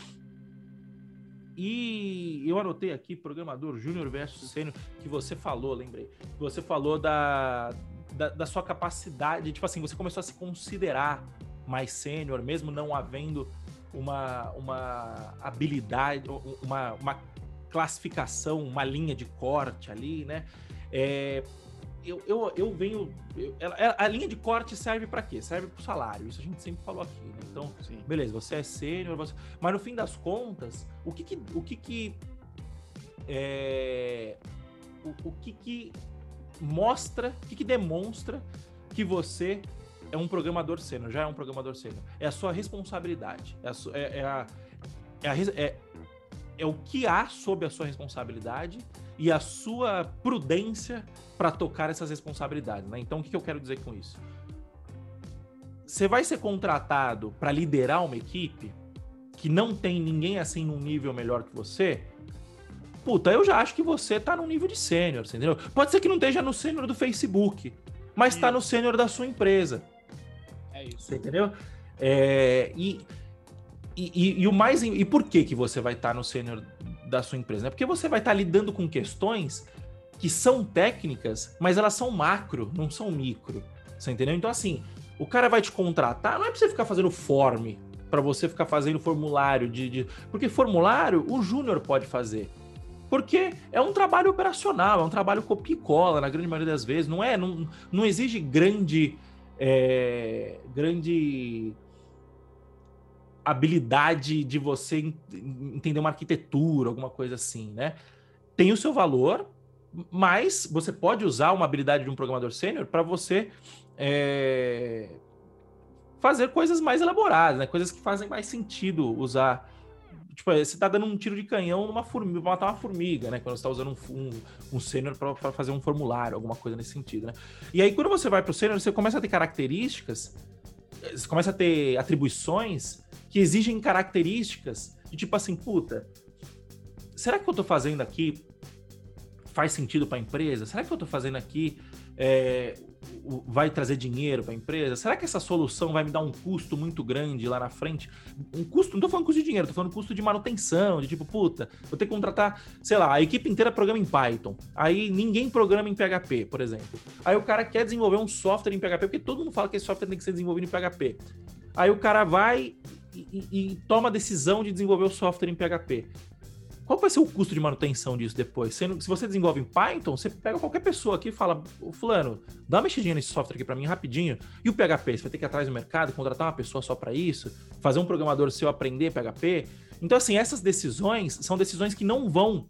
E eu anotei aqui, programador júnior versus sênior, que você falou, lembrei. Você falou da, da, da, sua capacidade, tipo assim, você começou a se considerar mais sênior, mesmo não havendo uma, uma habilidade, uma, uma classificação, uma linha de corte ali, né? É, eu, eu, eu venho. Eu, a linha de corte serve para quê? Serve para o salário. Isso a gente sempre falou aqui. Né? Então, Sim. beleza, você é sênior, você... mas no fim das contas, o que que. O que, que é, o, o que que mostra, o que, que demonstra que você é um programador sênior, já é um programador sênior. É a sua responsabilidade. É a, é, é, a, é, a, é, é o que há sob a sua responsabilidade e a sua prudência para tocar essas responsabilidades. Né? Então, o que, que eu quero dizer com isso? Você vai ser contratado para liderar uma equipe que não tem ninguém assim num nível melhor que você, puta, eu já acho que você tá no nível de sênior, entendeu? Pode ser que não esteja no sênior do Facebook, mas isso. tá no sênior da sua empresa. É isso. Você entendeu? É, e, e, e, o mais. E por que, que você vai estar tá no sênior da sua empresa? Né? Porque você vai estar tá lidando com questões que são técnicas, mas elas são macro, não são micro. Você entendeu? Então, assim, o cara vai te contratar, não é pra você ficar fazendo form, para você ficar fazendo formulário de, de. Porque formulário o júnior pode fazer. Porque é um trabalho operacional, é um trabalho copia e cola, na grande maioria das vezes. Não é, não, não exige grande, é, grande habilidade de você entender uma arquitetura, alguma coisa assim, né? Tem o seu valor, mas você pode usar uma habilidade de um programador sênior para você é, fazer coisas mais elaboradas, né? Coisas que fazem mais sentido usar tipo, é, você tá dando um tiro de canhão numa formiga, pra matar uma formiga, né? Quando você tá usando um, um, um sênior para fazer um formulário, alguma coisa nesse sentido, né? E aí, quando você vai pro sênior, você começa a ter características, você começa a ter atribuições que exigem características de tipo assim, puta, será que eu tô fazendo aqui faz sentido para a empresa? Será que eu tô fazendo aqui é, vai trazer dinheiro para a empresa? Será que essa solução vai me dar um custo muito grande lá na frente? Um custo, não tô falando custo de dinheiro, tô falando custo de manutenção, de tipo, puta, vou ter que contratar, sei lá, a equipe inteira programa em Python. Aí ninguém programa em PHP, por exemplo. Aí o cara quer desenvolver um software em PHP, porque todo mundo fala que esse software tem que ser desenvolvido em PHP. Aí o cara vai e, e, e toma a decisão de desenvolver o software em PHP. Qual vai ser o custo de manutenção disso depois? se você desenvolve em Python, você pega qualquer pessoa aqui e fala, fulano, dá uma mexidinha nesse software aqui para mim rapidinho. E o PHP, você vai ter que ir atrás do mercado, contratar uma pessoa só para isso, fazer um programador seu aprender PHP. Então, assim, essas decisões são decisões que não vão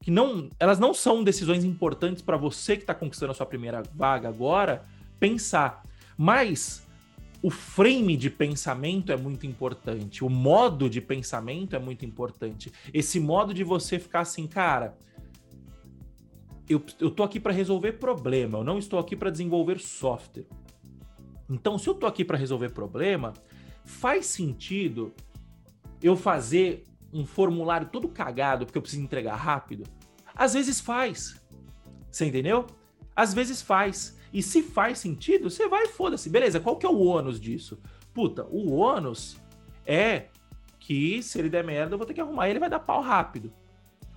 que não, elas não são decisões importantes para você que está conquistando a sua primeira vaga agora pensar, mas o frame de pensamento é muito importante, o modo de pensamento é muito importante. Esse modo de você ficar assim, cara, eu, eu tô aqui para resolver problema, eu não estou aqui para desenvolver software. Então, se eu tô aqui para resolver problema, faz sentido eu fazer um formulário todo cagado porque eu preciso entregar rápido? Às vezes faz. Você entendeu? Às vezes faz. E se faz sentido, você vai foda-se. Beleza, qual que é o ônus disso? Puta, o ônus é que se ele der merda, eu vou ter que arrumar. Ele vai dar pau rápido.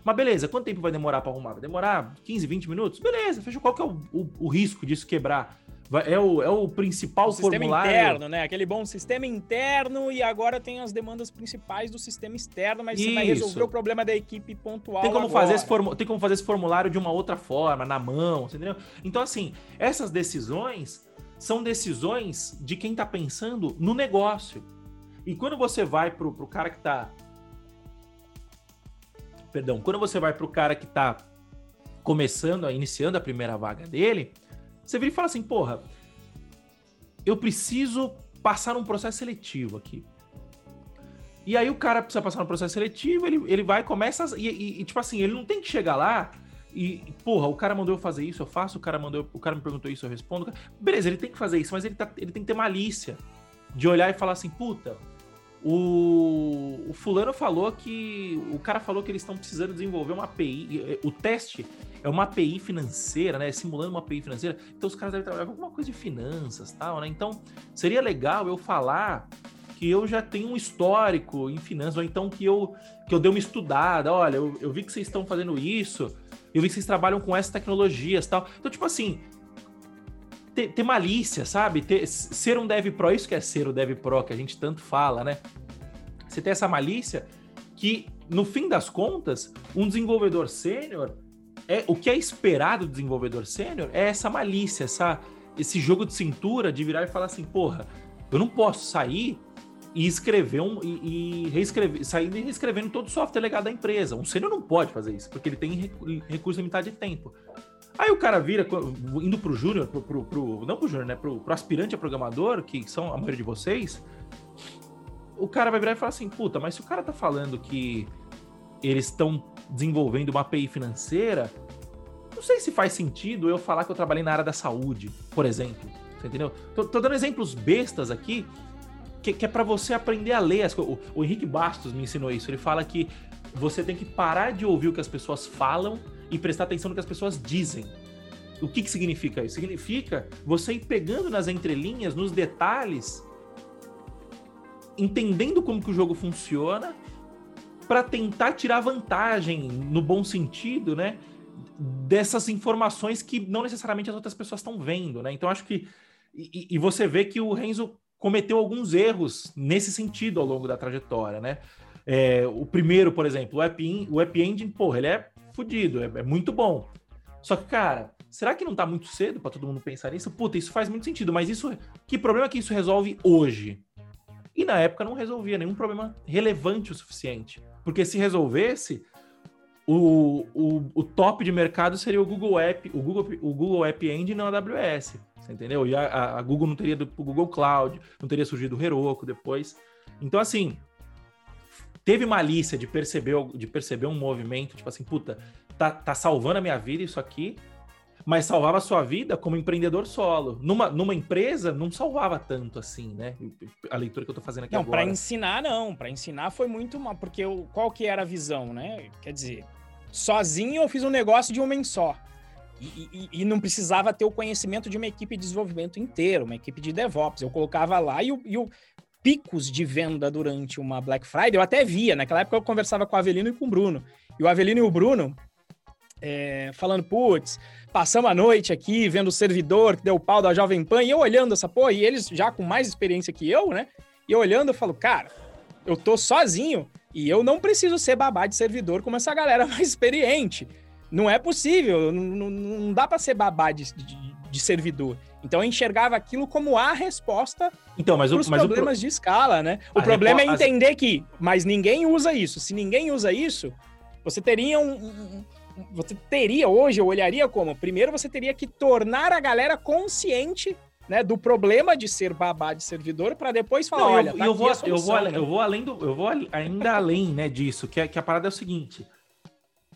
Mas beleza, quanto tempo vai demorar para arrumar? Vai demorar 15, 20 minutos? Beleza, fechou. Qual que é o, o, o risco disso quebrar? É o, é o principal o sistema formulário. interno, né? Aquele bom sistema interno e agora tem as demandas principais do sistema externo, mas Isso. você vai resolver o problema da equipe pontual. Tem como, agora. fazer esse formu... tem como fazer esse formulário de uma outra forma, na mão, entendeu? Então, assim, essas decisões são decisões de quem tá pensando no negócio. E quando você vai pro, pro cara que tá. Perdão, quando você vai pro cara que tá começando, iniciando a primeira vaga dele você vira e fala assim, porra, eu preciso passar um processo seletivo aqui. E aí o cara precisa passar no processo seletivo, ele, ele vai, começa. E, e, e, tipo assim, ele não tem que chegar lá e, porra, o cara mandou eu fazer isso, eu faço, o cara mandou, o cara me perguntou isso, eu respondo. Beleza, ele tem que fazer isso, mas ele, tá, ele tem que ter malícia de olhar e falar assim, puta, o, o fulano falou que. O cara falou que eles estão precisando desenvolver uma API. O teste é uma API financeira, né? Simulando uma API financeira. Então os caras devem trabalhar com alguma coisa de finanças tal, né? Então seria legal eu falar que eu já tenho um histórico em finanças, ou então que eu, que eu dei uma estudada. Olha, eu, eu vi que vocês estão fazendo isso, eu vi que vocês trabalham com essas tecnologias tal. Então, tipo assim, ter, ter, malícia, sabe? Ter, ser um dev pro, isso que é ser o dev pro, que a gente tanto fala, né? Você tem essa malícia que, no fim das contas, um desenvolvedor sênior, é o que é esperado do desenvolvedor sênior é essa malícia, essa, esse jogo de cintura de virar e falar assim, porra, eu não posso sair e escrever um e, e reescrever, saindo e reescrevendo todo o software legado da empresa. Um sênior não pode fazer isso, porque ele tem recurso limitado de tempo. Aí o cara vira, indo pro júnior, pro, pro, pro, não pro júnior, né? Pro, pro aspirante a programador, que são a maioria de vocês, o cara vai virar e falar assim, puta, mas se o cara tá falando que eles estão desenvolvendo uma API financeira, não sei se faz sentido eu falar que eu trabalhei na área da saúde, por exemplo. Você entendeu? Tô, tô dando exemplos bestas aqui, que, que é para você aprender a ler as. O, o Henrique Bastos me ensinou isso. Ele fala que você tem que parar de ouvir o que as pessoas falam e prestar atenção no que as pessoas dizem. O que, que significa isso? Significa você ir pegando nas entrelinhas, nos detalhes, entendendo como que o jogo funciona, para tentar tirar vantagem, no bom sentido, né? Dessas informações que não necessariamente as outras pessoas estão vendo, né? Então acho que. E, e você vê que o Renzo cometeu alguns erros nesse sentido ao longo da trajetória, né? É, o primeiro, por exemplo, o App, o App Engine, porra, ele é fodido, é, é, muito bom. Só que, cara, será que não tá muito cedo para todo mundo pensar nisso? Puta, isso faz muito sentido, mas isso. Que problema que isso resolve hoje? E na época não resolvia nenhum problema relevante o suficiente. Porque se resolvesse, o, o, o top de mercado seria o Google App, o Google, o Google App Engine na AWS. Você entendeu? E a, a Google não teria do Google Cloud, não teria surgido o Heroku depois. Então, assim, teve malícia de perceber, de perceber um movimento, tipo assim, puta, tá, tá salvando a minha vida isso aqui, mas salvava a sua vida como empreendedor solo. Numa, numa empresa, não salvava tanto assim, né? A leitura que eu tô fazendo aqui não, agora. Não, para ensinar não, para ensinar foi muito mal, porque eu, qual que era a visão, né? Quer dizer, sozinho eu fiz um negócio de um homem só. E, e, e, não precisava ter o conhecimento de uma equipe de desenvolvimento inteira, uma equipe de DevOps. Eu colocava lá e o, e o, picos de venda durante uma Black Friday, eu até via. Naquela época eu conversava com o Avelino e com o Bruno. E o Avelino e o Bruno é, falando, putz, passamos a noite aqui vendo o servidor que deu o pau da Jovem Pan, e eu olhando essa porra, e eles já com mais experiência que eu, né? E eu olhando, eu falo, cara, eu tô sozinho e eu não preciso ser babá de servidor como essa galera (laughs) mais experiente. Não é possível, não, não dá para ser babá de, de, de servidor. Então eu enxergava aquilo como a resposta então, mas os problemas pro... de escala, né? O a problema é entender que, mas ninguém usa isso. Se ninguém usa isso, você teria um, um, você teria hoje, eu olharia como, primeiro você teria que tornar a galera consciente né, do problema de ser babá de servidor para depois falar, Não, olha, eu, tá eu vou, a eu solução, vou, né? eu vou além do, eu vou ainda (laughs) além, né, disso, que, é, que a parada é o seguinte.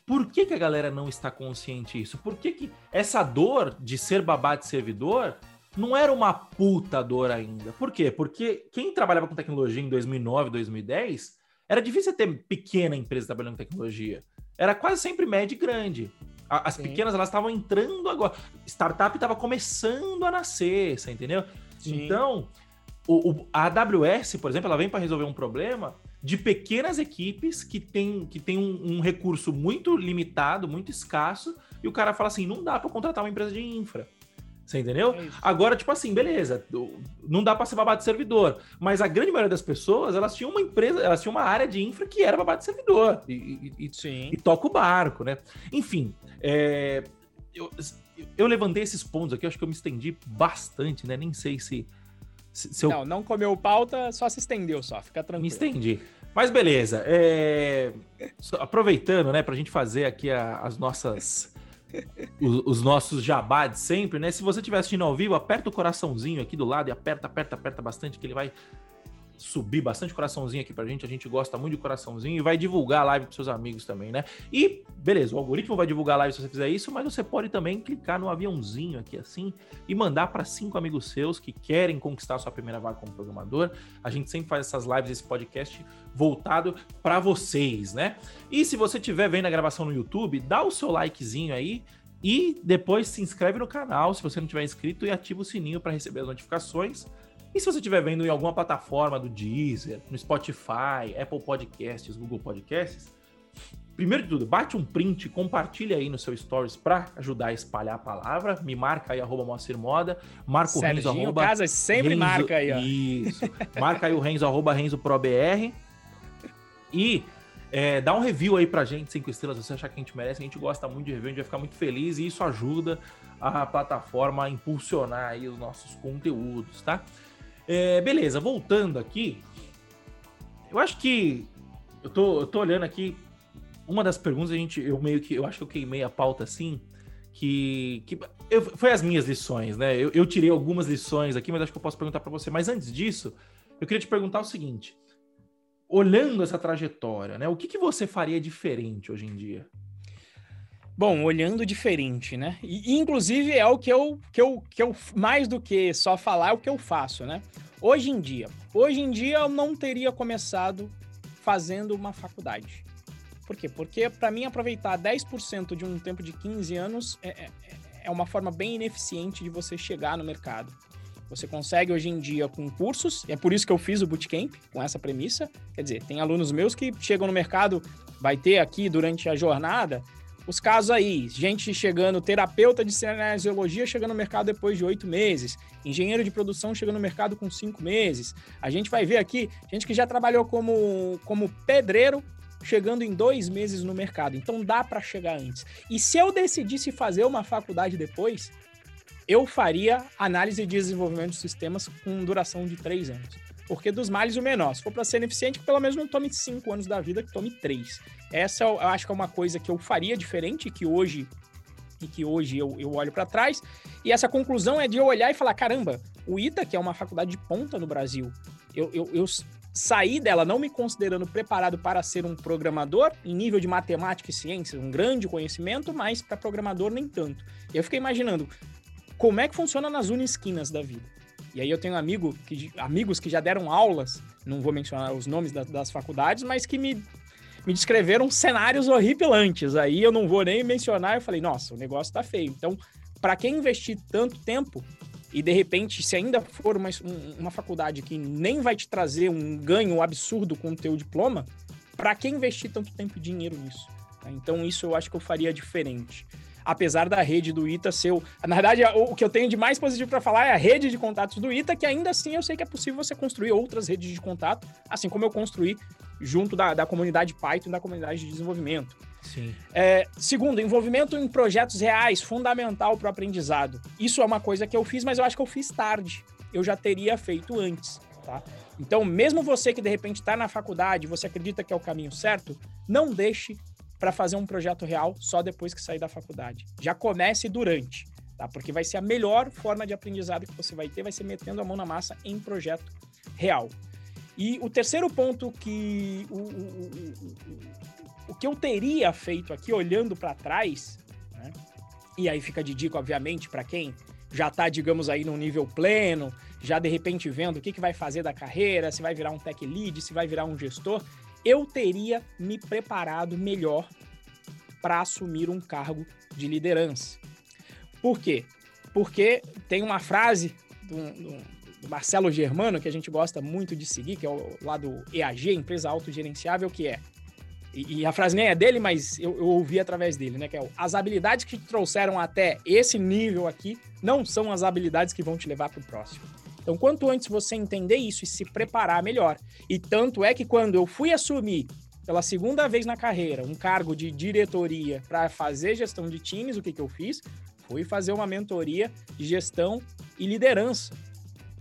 Por que, que a galera não está consciente disso? Por que, que essa dor de ser babá de servidor não era uma puta dor ainda? Por quê? Porque quem trabalhava com tecnologia em 2009, 2010, era difícil ter pequena empresa trabalhando com tecnologia. Era quase sempre média e grande. A- As Sim. pequenas, elas estavam entrando agora. Startup estava começando a nascer, você entendeu? Sim. Então, o, o- a AWS, por exemplo, ela vem para resolver um problema de pequenas equipes que tem, que tem um, um recurso muito limitado, muito escasso, e o cara fala assim: não dá para contratar uma empresa de infra. Você entendeu? É. Agora, tipo assim, beleza, não dá para ser babado de servidor, mas a grande maioria das pessoas, elas tinham uma empresa, elas tinham uma área de infra que era babado de servidor. E, e- Sim. e toca o barco, né? Enfim, é, eu, eu levantei esses pontos aqui, acho que eu me estendi bastante, né? Nem sei se, se, se eu Não, não comeu pauta, só se estendeu só, fica me tranquilo. estendi. Mas beleza, é, aproveitando, né, pra gente fazer aqui a- as nossas. Os, os nossos jabá sempre, né? Se você estiver assistindo ao vivo, aperta o coraçãozinho aqui do lado e aperta, aperta, aperta bastante, que ele vai subir bastante coraçãozinho aqui pra gente. A gente gosta muito de coraçãozinho e vai divulgar a live pros seus amigos também, né? E, beleza, o algoritmo vai divulgar a live se você fizer isso, mas você pode também clicar no aviãozinho aqui assim e mandar para cinco amigos seus que querem conquistar a sua primeira vaga como programador. A gente sempre faz essas lives, esse podcast voltado para vocês, né? E se você estiver vendo a gravação no YouTube, dá o seu likezinho aí e depois se inscreve no canal se você não tiver inscrito e ativa o sininho para receber as notificações. E se você estiver vendo em alguma plataforma do Deezer, no Spotify, Apple Podcasts, Google Podcasts, primeiro de tudo, bate um print, compartilha aí no seu stories para ajudar a espalhar a palavra. Me marca aí, arroba Moacir Moda. Marca o Renzo, arroba Casas sempre Renzo- marca aí, ó. Isso. Marca aí o Renzo, arroba Renzo Pro BR. E é, dá um review aí pra gente, cinco estrelas, se você achar que a gente merece. A gente gosta muito de review, a gente vai ficar muito feliz e isso ajuda a plataforma a impulsionar aí os nossos conteúdos, tá? É, beleza, voltando aqui. Eu acho que. Eu tô, eu tô olhando aqui. Uma das perguntas, a gente, eu meio que. Eu acho que eu queimei a pauta assim. Que. que eu, foi as minhas lições, né? Eu, eu tirei algumas lições aqui, mas acho que eu posso perguntar para você. Mas antes disso, eu queria te perguntar o seguinte: olhando essa trajetória, né? O que, que você faria diferente hoje em dia? Bom, olhando diferente, né? E, inclusive é o que eu, que eu, que eu, mais do que só falar, é o que eu faço, né? Hoje em dia, hoje em dia eu não teria começado fazendo uma faculdade. Por quê? Porque para mim aproveitar 10% de um tempo de 15 anos é, é, é uma forma bem ineficiente de você chegar no mercado. Você consegue hoje em dia com cursos, é por isso que eu fiz o bootcamp, com essa premissa. Quer dizer, tem alunos meus que chegam no mercado, vai ter aqui durante a jornada, os casos aí, gente chegando, terapeuta de cinesiologia chegando no mercado depois de oito meses, engenheiro de produção chegando no mercado com cinco meses. A gente vai ver aqui gente que já trabalhou como, como pedreiro chegando em dois meses no mercado. Então dá para chegar antes. E se eu decidisse fazer uma faculdade depois, eu faria análise de desenvolvimento de sistemas com duração de três anos. Porque dos males o menor. Se for para ser ineficiente, que pelo menos não tome cinco anos da vida, que tome três. Essa eu acho que é uma coisa que eu faria diferente, que hoje e que hoje eu, eu olho para trás. E essa conclusão é de eu olhar e falar: caramba, o ITA, que é uma faculdade de ponta no Brasil, eu, eu, eu saí dela não me considerando preparado para ser um programador em nível de matemática e ciências, um grande conhecimento, mas para programador nem tanto. Eu fiquei imaginando como é que funciona nas unisquinas da vida. E aí eu tenho amigo que, amigos que já deram aulas, não vou mencionar os nomes das faculdades, mas que me, me descreveram cenários horripilantes. Aí eu não vou nem mencionar, eu falei, nossa, o negócio tá feio. Então, para quem investir tanto tempo e de repente, se ainda for uma, uma faculdade que nem vai te trazer um ganho absurdo com o teu diploma, para que investir tanto tempo e dinheiro nisso? Então, isso eu acho que eu faria diferente apesar da rede do ITA ser. O... Na verdade, o que eu tenho de mais positivo para falar é a rede de contatos do ITA, que ainda assim eu sei que é possível você construir outras redes de contato, assim como eu construí junto da, da comunidade Python e da comunidade de desenvolvimento. Sim. É, segundo, envolvimento em projetos reais, fundamental para o aprendizado. Isso é uma coisa que eu fiz, mas eu acho que eu fiz tarde. Eu já teria feito antes, tá? Então, mesmo você que de repente está na faculdade, você acredita que é o caminho certo, não deixe para fazer um projeto real só depois que sair da faculdade. Já comece durante, tá? Porque vai ser a melhor forma de aprendizado que você vai ter, vai ser metendo a mão na massa em projeto real. E o terceiro ponto que o, o, o, o que eu teria feito aqui olhando para trás, né? e aí fica de dica, obviamente, para quem já está, digamos aí, no nível pleno, já de repente vendo o que, que vai fazer da carreira, se vai virar um tech lead, se vai virar um gestor, eu teria me preparado melhor para assumir um cargo de liderança. Por quê? Porque tem uma frase do, do, do Marcelo Germano que a gente gosta muito de seguir, que é o lá do EAG, Empresa Autogerenciável, que é e, e, a frase nem é dele, mas eu, eu, ouvi através dele, né? Que é as habilidades que te trouxeram até esse nível aqui não são as habilidades que vão te levar para o próximo. Então, quanto antes você entender isso e se preparar melhor. E tanto é que quando eu fui assumir pela segunda vez na carreira um cargo de diretoria para fazer gestão de times, o que, que eu fiz? Fui fazer uma mentoria de gestão e liderança.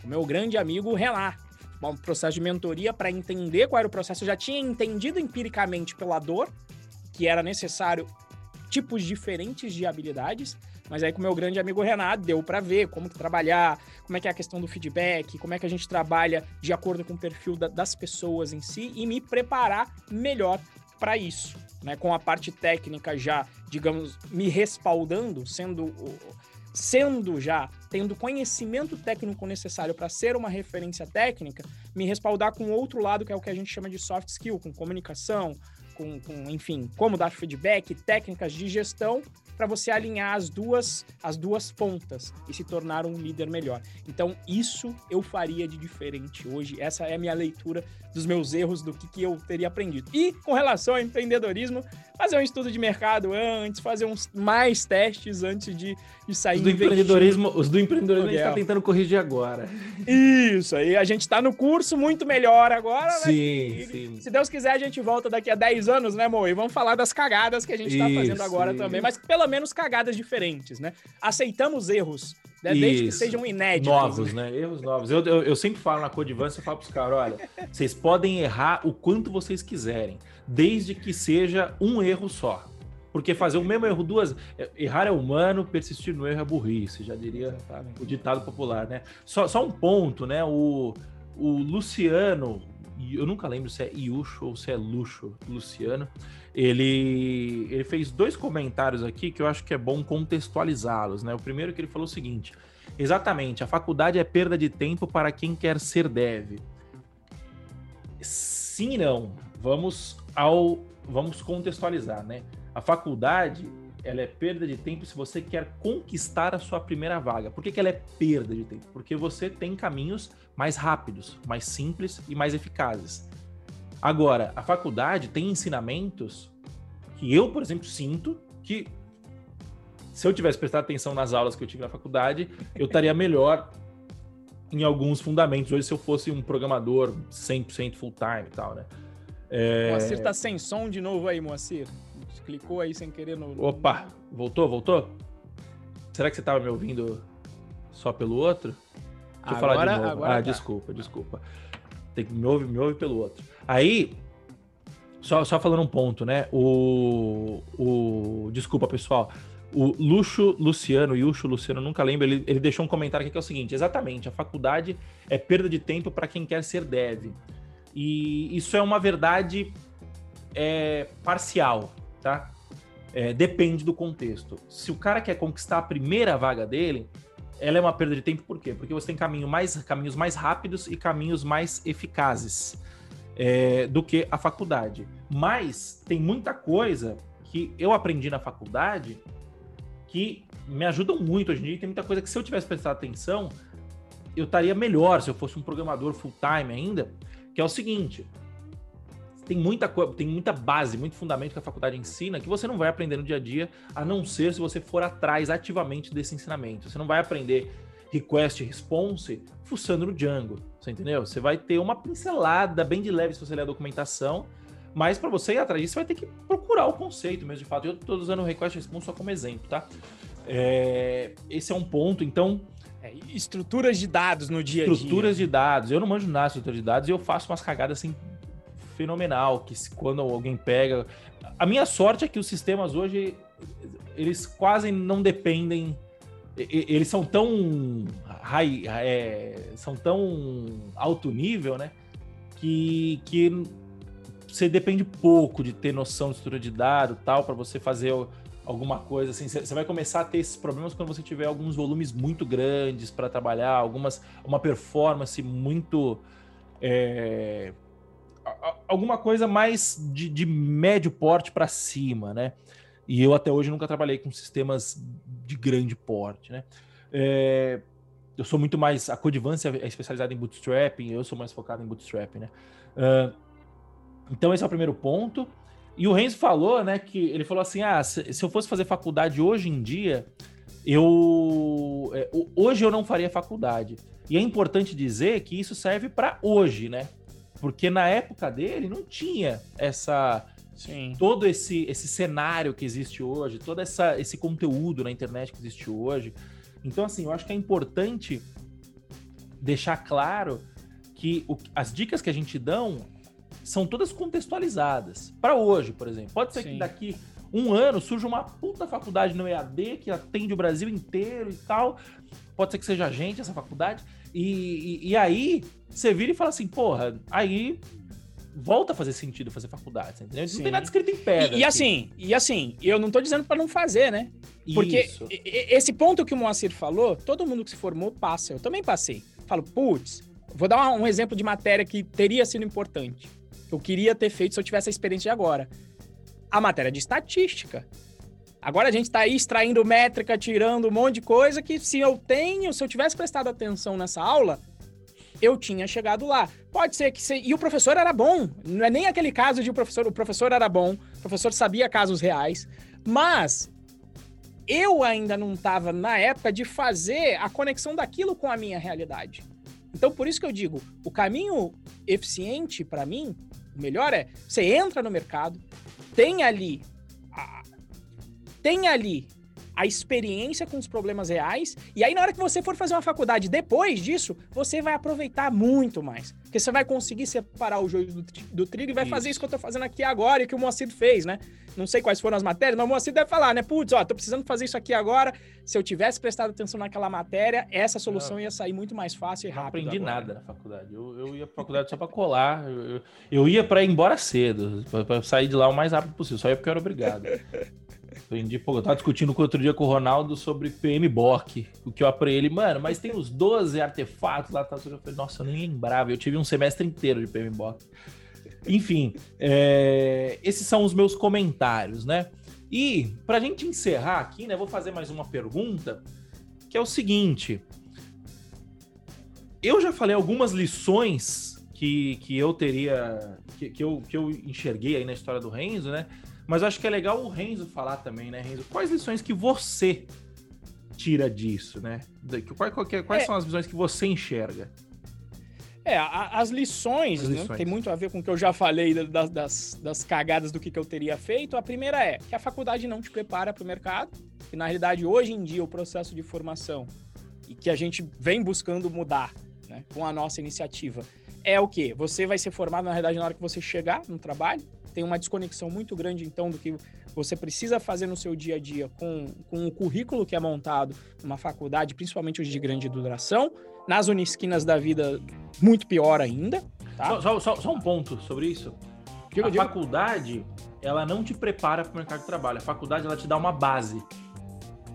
O meu grande amigo Renato um processo de mentoria para entender qual era o processo. Eu já tinha entendido empiricamente pela dor que era necessário tipos diferentes de habilidades, mas aí com o meu grande amigo Renato deu para ver como trabalhar, como é que é a questão do feedback, como é que a gente trabalha de acordo com o perfil da, das pessoas em si e me preparar melhor para isso, né? Com a parte técnica já, digamos, me respaldando, sendo sendo já, tendo conhecimento técnico necessário para ser uma referência técnica, me respaldar com outro lado, que é o que a gente chama de soft skill, com comunicação, com, com enfim, como dar feedback, técnicas de gestão para você alinhar as duas, as duas pontas e se tornar um líder melhor. Então, isso eu faria de diferente hoje. Essa é a minha leitura dos meus erros, do que, que eu teria aprendido. E com relação ao empreendedorismo, fazer um estudo de mercado antes, fazer uns mais testes antes de, de sair. Os do empreendedorismo, os do empreendedorismo a gente está tentando corrigir agora. Isso, aí a gente está no curso muito melhor agora. Sim, sim. Se Deus quiser, a gente volta daqui a 10 anos, né, Mo? E vamos falar das cagadas que a gente está fazendo agora isso. também, mas pelo menos cagadas diferentes, né? Aceitamos erros né? Desde Isso. que sejam inéditos. Novos, né? Erros novos. Eu, eu, eu sempre falo na Codivance, eu falo para os caras, olha, vocês podem errar o quanto vocês quiserem, desde que seja um erro só. Porque fazer o mesmo erro duas... Errar é humano, persistir no erro é burrice, já diria Exatamente. o ditado popular, né? Só, só um ponto, né? O, o Luciano, eu nunca lembro se é Iucho ou se é Luxo, Luciano, ele, ele fez dois comentários aqui que eu acho que é bom contextualizá-los, né? O primeiro é que ele falou o seguinte: exatamente, a faculdade é perda de tempo para quem quer ser dev. Sim não. Vamos ao vamos contextualizar, né? A faculdade ela é perda de tempo se você quer conquistar a sua primeira vaga. Por que, que ela é perda de tempo? Porque você tem caminhos mais rápidos, mais simples e mais eficazes. Agora, a faculdade tem ensinamentos que eu, por exemplo, sinto que se eu tivesse prestado atenção nas aulas que eu tive na faculdade, eu estaria (laughs) melhor em alguns fundamentos. Hoje, se eu fosse um programador 100% full time e tal, né? É... Moacir tá sem som de novo aí, Moacir. Clicou aí sem querer no. Opa, voltou, voltou? Será que você estava me ouvindo só pelo outro? Deixa agora, eu falar de novo. Agora ah, tá. desculpa, desculpa. Tem que me ouvir, me ouve pelo outro. Aí, só, só falando um ponto, né? O, o. Desculpa, pessoal. O Luxo Luciano, Yuxo Luciano, nunca lembro, ele, ele deixou um comentário aqui que é o seguinte: exatamente, a faculdade é perda de tempo para quem quer ser dev. E isso é uma verdade é, parcial, tá? É, depende do contexto. Se o cara quer conquistar a primeira vaga dele, ela é uma perda de tempo por quê? Porque você tem caminho mais, caminhos mais rápidos e caminhos mais eficazes é, do que a faculdade. Mas tem muita coisa que eu aprendi na faculdade que me ajudam muito hoje em dia. Tem muita coisa que se eu tivesse prestado atenção, eu estaria melhor se eu fosse um programador full time ainda, que é o seguinte, tem muita tem muita base, muito fundamento que a faculdade ensina que você não vai aprender no dia a dia, a não ser se você for atrás ativamente desse ensinamento. Você não vai aprender request response fuçando no Django, você entendeu? Você vai ter uma pincelada bem de leve se você ler a documentação, mas para você ir atrás disso, você vai ter que procurar o conceito mesmo de fato. Eu estou usando o request response só como exemplo, tá? É, esse é um ponto, então. Estruturas de dados no dia a dia. Estruturas de dados. Eu não manjo nada de estrutura de dados e eu faço umas cagadas assim fenomenal, que quando alguém pega. A minha sorte é que os sistemas hoje eles quase não dependem. Eles são tão high, é, são tão alto nível, né? Que, que você depende pouco de ter noção de estrutura de dado tal para você fazer alguma coisa assim. Você vai começar a ter esses problemas quando você tiver alguns volumes muito grandes para trabalhar, algumas uma performance muito é, alguma coisa mais de, de médio porte para cima, né? E eu até hoje nunca trabalhei com sistemas de grande porte, né? É, eu sou muito mais. A Codivance é especializada em bootstrapping, eu sou mais focado em bootstrapping, né? Uh, então, esse é o primeiro ponto. E o Renzo falou, né, que ele falou assim: ah, se, se eu fosse fazer faculdade hoje em dia, eu. É, hoje eu não faria faculdade. E é importante dizer que isso serve para hoje, né? Porque na época dele não tinha essa Sim. todo esse, esse cenário que existe hoje, todo essa, esse conteúdo na internet que existe hoje. Então, assim, eu acho que é importante deixar claro que o, as dicas que a gente dão são todas contextualizadas. Para hoje, por exemplo. Pode ser Sim. que daqui um ano surja uma puta faculdade no EAD que atende o Brasil inteiro e tal. Pode ser que seja a gente, essa faculdade. E, e, e aí você vira e fala assim, porra, aí volta a fazer sentido fazer faculdade, entendeu? Não tem nada escrito em pedra. E, e assim, e assim, eu não tô dizendo para não fazer, né? Porque Isso. esse ponto que o Moacir falou, todo mundo que se formou passa. Eu também passei. Falo, putz, vou dar um exemplo de matéria que teria sido importante. Eu queria ter feito se eu tivesse a experiência de agora. A matéria de estatística. Agora a gente está aí extraindo métrica, tirando um monte de coisa que se eu tenho, se eu tivesse prestado atenção nessa aula, eu tinha chegado lá. Pode ser que se... e o professor era bom, não é nem aquele caso de o professor, o professor era bom, o professor sabia casos reais, mas eu ainda não estava na época de fazer a conexão daquilo com a minha realidade. Então por isso que eu digo, o caminho eficiente para mim, o melhor é você entra no mercado, tem ali tem ali a experiência com os problemas reais, e aí na hora que você for fazer uma faculdade depois disso, você vai aproveitar muito mais. Porque você vai conseguir separar o joio do, do trigo e vai isso. fazer isso que eu tô fazendo aqui agora e que o Moacir fez, né? Não sei quais foram as matérias, mas o Moacir deve falar, né? Putz, ó, tô precisando fazer isso aqui agora. Se eu tivesse prestado atenção naquela matéria, essa solução ia sair muito mais fácil e rápido. Não aprendi agora. nada na faculdade. Eu, eu ia pra faculdade só pra colar. Eu, eu ia pra ir embora cedo, pra sair de lá o mais rápido possível. Só ia porque eu era obrigado. (laughs) Aprendi, pô, eu tava discutindo outro dia com o Ronaldo sobre PMBOK, o que eu aprendi ele, mano, mas tem os 12 artefatos lá, tá? Eu falei, nossa, eu nem lembrava, eu tive um semestre inteiro de PMBOK. Enfim, é, esses são os meus comentários, né? E pra gente encerrar aqui, né, vou fazer mais uma pergunta, que é o seguinte, eu já falei algumas lições que, que eu teria, que, que, eu, que eu enxerguei aí na história do Renzo, né? Mas acho que é legal o Renzo falar também, né, Renzo? Quais lições que você tira disso, né? Quais, quais é. são as visões que você enxerga? É, as lições, as lições. Né, tem muito a ver com o que eu já falei das, das, das cagadas do que, que eu teria feito. A primeira é que a faculdade não te prepara para o mercado, e na realidade, hoje em dia, o processo de formação e que a gente vem buscando mudar né, com a nossa iniciativa é o quê? Você vai ser formado, na realidade, na hora que você chegar no trabalho, tem uma desconexão muito grande, então, do que você precisa fazer no seu dia a dia com, com o currículo que é montado numa faculdade, principalmente hoje de grande duração. Nas unisquinas da vida, muito pior ainda. Tá? Só, só, só um ponto sobre isso. Digo, a digo. faculdade, ela não te prepara para o mercado de trabalho. A faculdade, ela te dá uma base.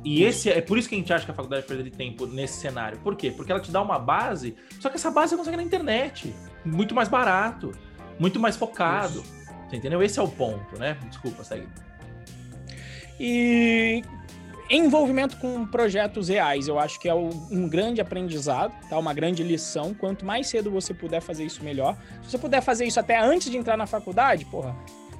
E esse é por isso que a gente acha que a faculdade é perder tempo nesse cenário. Por quê? Porque ela te dá uma base, só que essa base você consegue na internet. Muito mais barato, muito mais focado. Isso. Você entendeu? Esse é o ponto, né? Desculpa, segue. E envolvimento com projetos reais, eu acho que é um grande aprendizado, tá? Uma grande lição. Quanto mais cedo você puder fazer isso, melhor. Se você puder fazer isso até antes de entrar na faculdade, porra,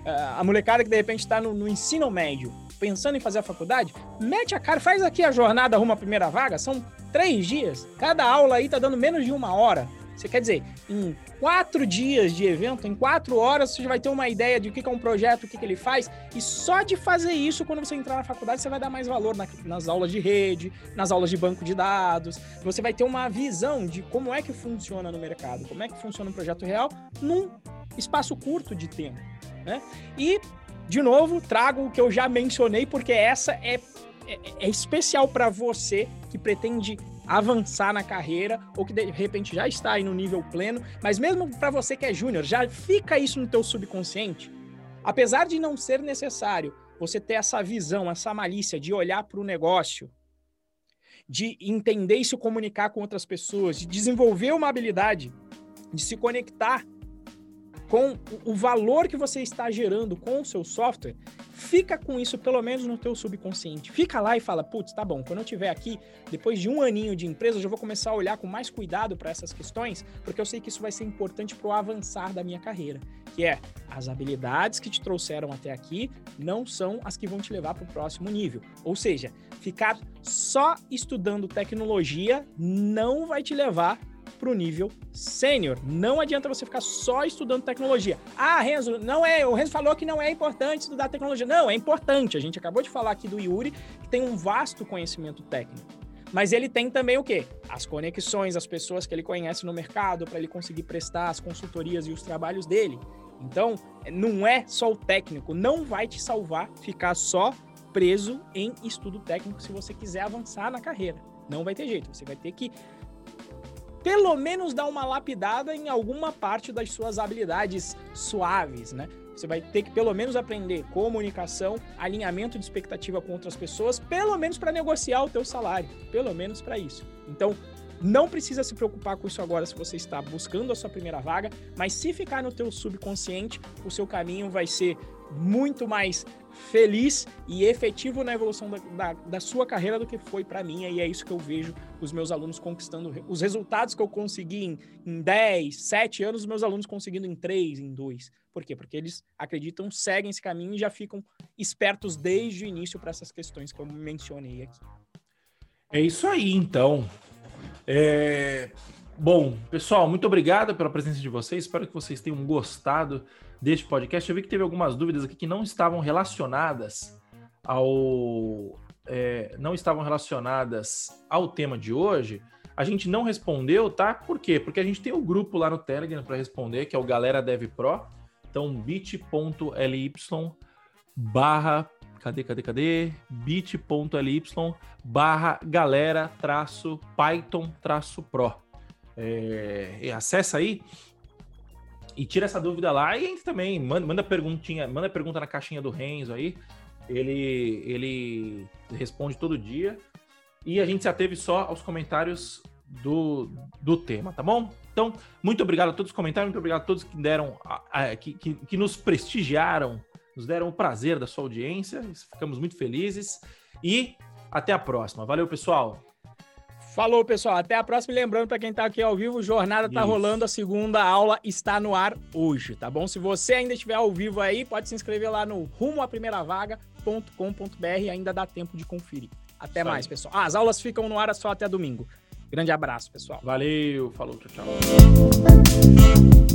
é, a molecada que de repente está no, no, ensino médio, pensando em fazer a faculdade, mete a cara, faz aqui a jornada rumo à primeira vaga, são três dias. Cada aula aí tá dando menos de uma hora. Você quer dizer, em quatro dias de evento, em quatro horas, você já vai ter uma ideia de o que é um projeto, o que, ele faz. E só de fazer isso, quando você entrar na faculdade, você vai dar mais valor nas aulas de rede, nas aulas de banco de dados. Você vai ter uma visão de como é que funciona no mercado, como é que funciona um projeto real num espaço curto de tempo. Né? E, de novo, trago o que eu já mencionei, porque essa é, é, é especial para você que pretende avançar na carreira ou que de repente já está aí no nível pleno, mas mesmo para você que é júnior, já fica isso no teu subconsciente. Apesar de não ser necessário você ter essa visão, essa malícia de olhar para o negócio, de entender e se comunicar com outras pessoas, de desenvolver uma habilidade, de se conectar com o valor que você está gerando com o seu software, fica com isso pelo menos no teu subconsciente. Fica lá e fala, putz, tá bom, quando eu estiver aqui, depois de um aninho de empresa, eu já vou começar a olhar com mais cuidado para essas questões, porque eu sei que isso vai ser importante para o avançar da minha carreira, que é as habilidades que te trouxeram até aqui não são as que vão te levar para o próximo nível. Ou seja, ficar só estudando tecnologia não vai te levar para o nível sênior. Não adianta você ficar só estudando tecnologia. Ah, Renzo, não é. O Renzo falou que não é importante estudar tecnologia. Não, é importante. A gente acabou de falar aqui do Yuri, que tem um vasto conhecimento técnico. Mas ele tem também o quê? As conexões, as pessoas que ele conhece no mercado para ele conseguir prestar as consultorias e os trabalhos dele. Então, não é só o técnico, não vai te salvar ficar só preso em estudo técnico se você quiser avançar na carreira. Não vai ter jeito, você vai ter que pelo menos dar uma lapidada em alguma parte das suas habilidades suaves, né? Você vai ter que pelo menos aprender comunicação, alinhamento de expectativa com outras pessoas, pelo menos para negociar o teu salário, pelo menos para isso. Então, não precisa se preocupar com isso agora se você está buscando a sua primeira vaga, mas se ficar no teu subconsciente, o seu caminho vai ser muito mais feliz e efetivo na evolução da, da, da sua carreira do que foi para mim. E é isso que eu vejo os meus alunos conquistando. Os resultados que eu consegui em, em 10, 7 anos, os meus alunos conseguindo em 3, em 2. Por quê? Porque eles acreditam, seguem esse caminho e já ficam espertos desde o início para essas questões que eu mencionei aqui. É isso aí, então. É... Bom, pessoal, muito obrigado pela presença de vocês. Espero que vocês tenham gostado deste podcast. Eu vi que teve algumas dúvidas aqui que não estavam relacionadas ao é, não estavam relacionadas ao tema de hoje. A gente não respondeu, tá? Por quê? Porque a gente tem o um grupo lá no Telegram para responder, que é o Galera Dev Pro. Então, bit.ly barra cadê, cadê, cadê? bit.ly barra galera traço python traço pro. É, acessa aí e tira essa dúvida lá e entra também, manda, manda perguntinha, manda pergunta na caixinha do Renzo aí. Ele, ele responde todo dia. E a gente já teve só os comentários do, do tema, tá bom? Então, muito obrigado a todos os comentários, muito obrigado a todos que deram, a, a, que, que, que nos prestigiaram, nos deram o prazer da sua audiência. Ficamos muito felizes. E até a próxima. Valeu, pessoal! Falou, pessoal. Até a próxima. E lembrando, para quem está aqui ao vivo, jornada está rolando. A segunda aula está no ar hoje, tá bom? Se você ainda estiver ao vivo aí, pode se inscrever lá no rumoaprimeiravaga.com.br. Ainda dá tempo de conferir. Até Isso mais, aí. pessoal. Ah, as aulas ficam no ar só até domingo. Grande abraço, pessoal. Valeu, falou, tchau, tchau.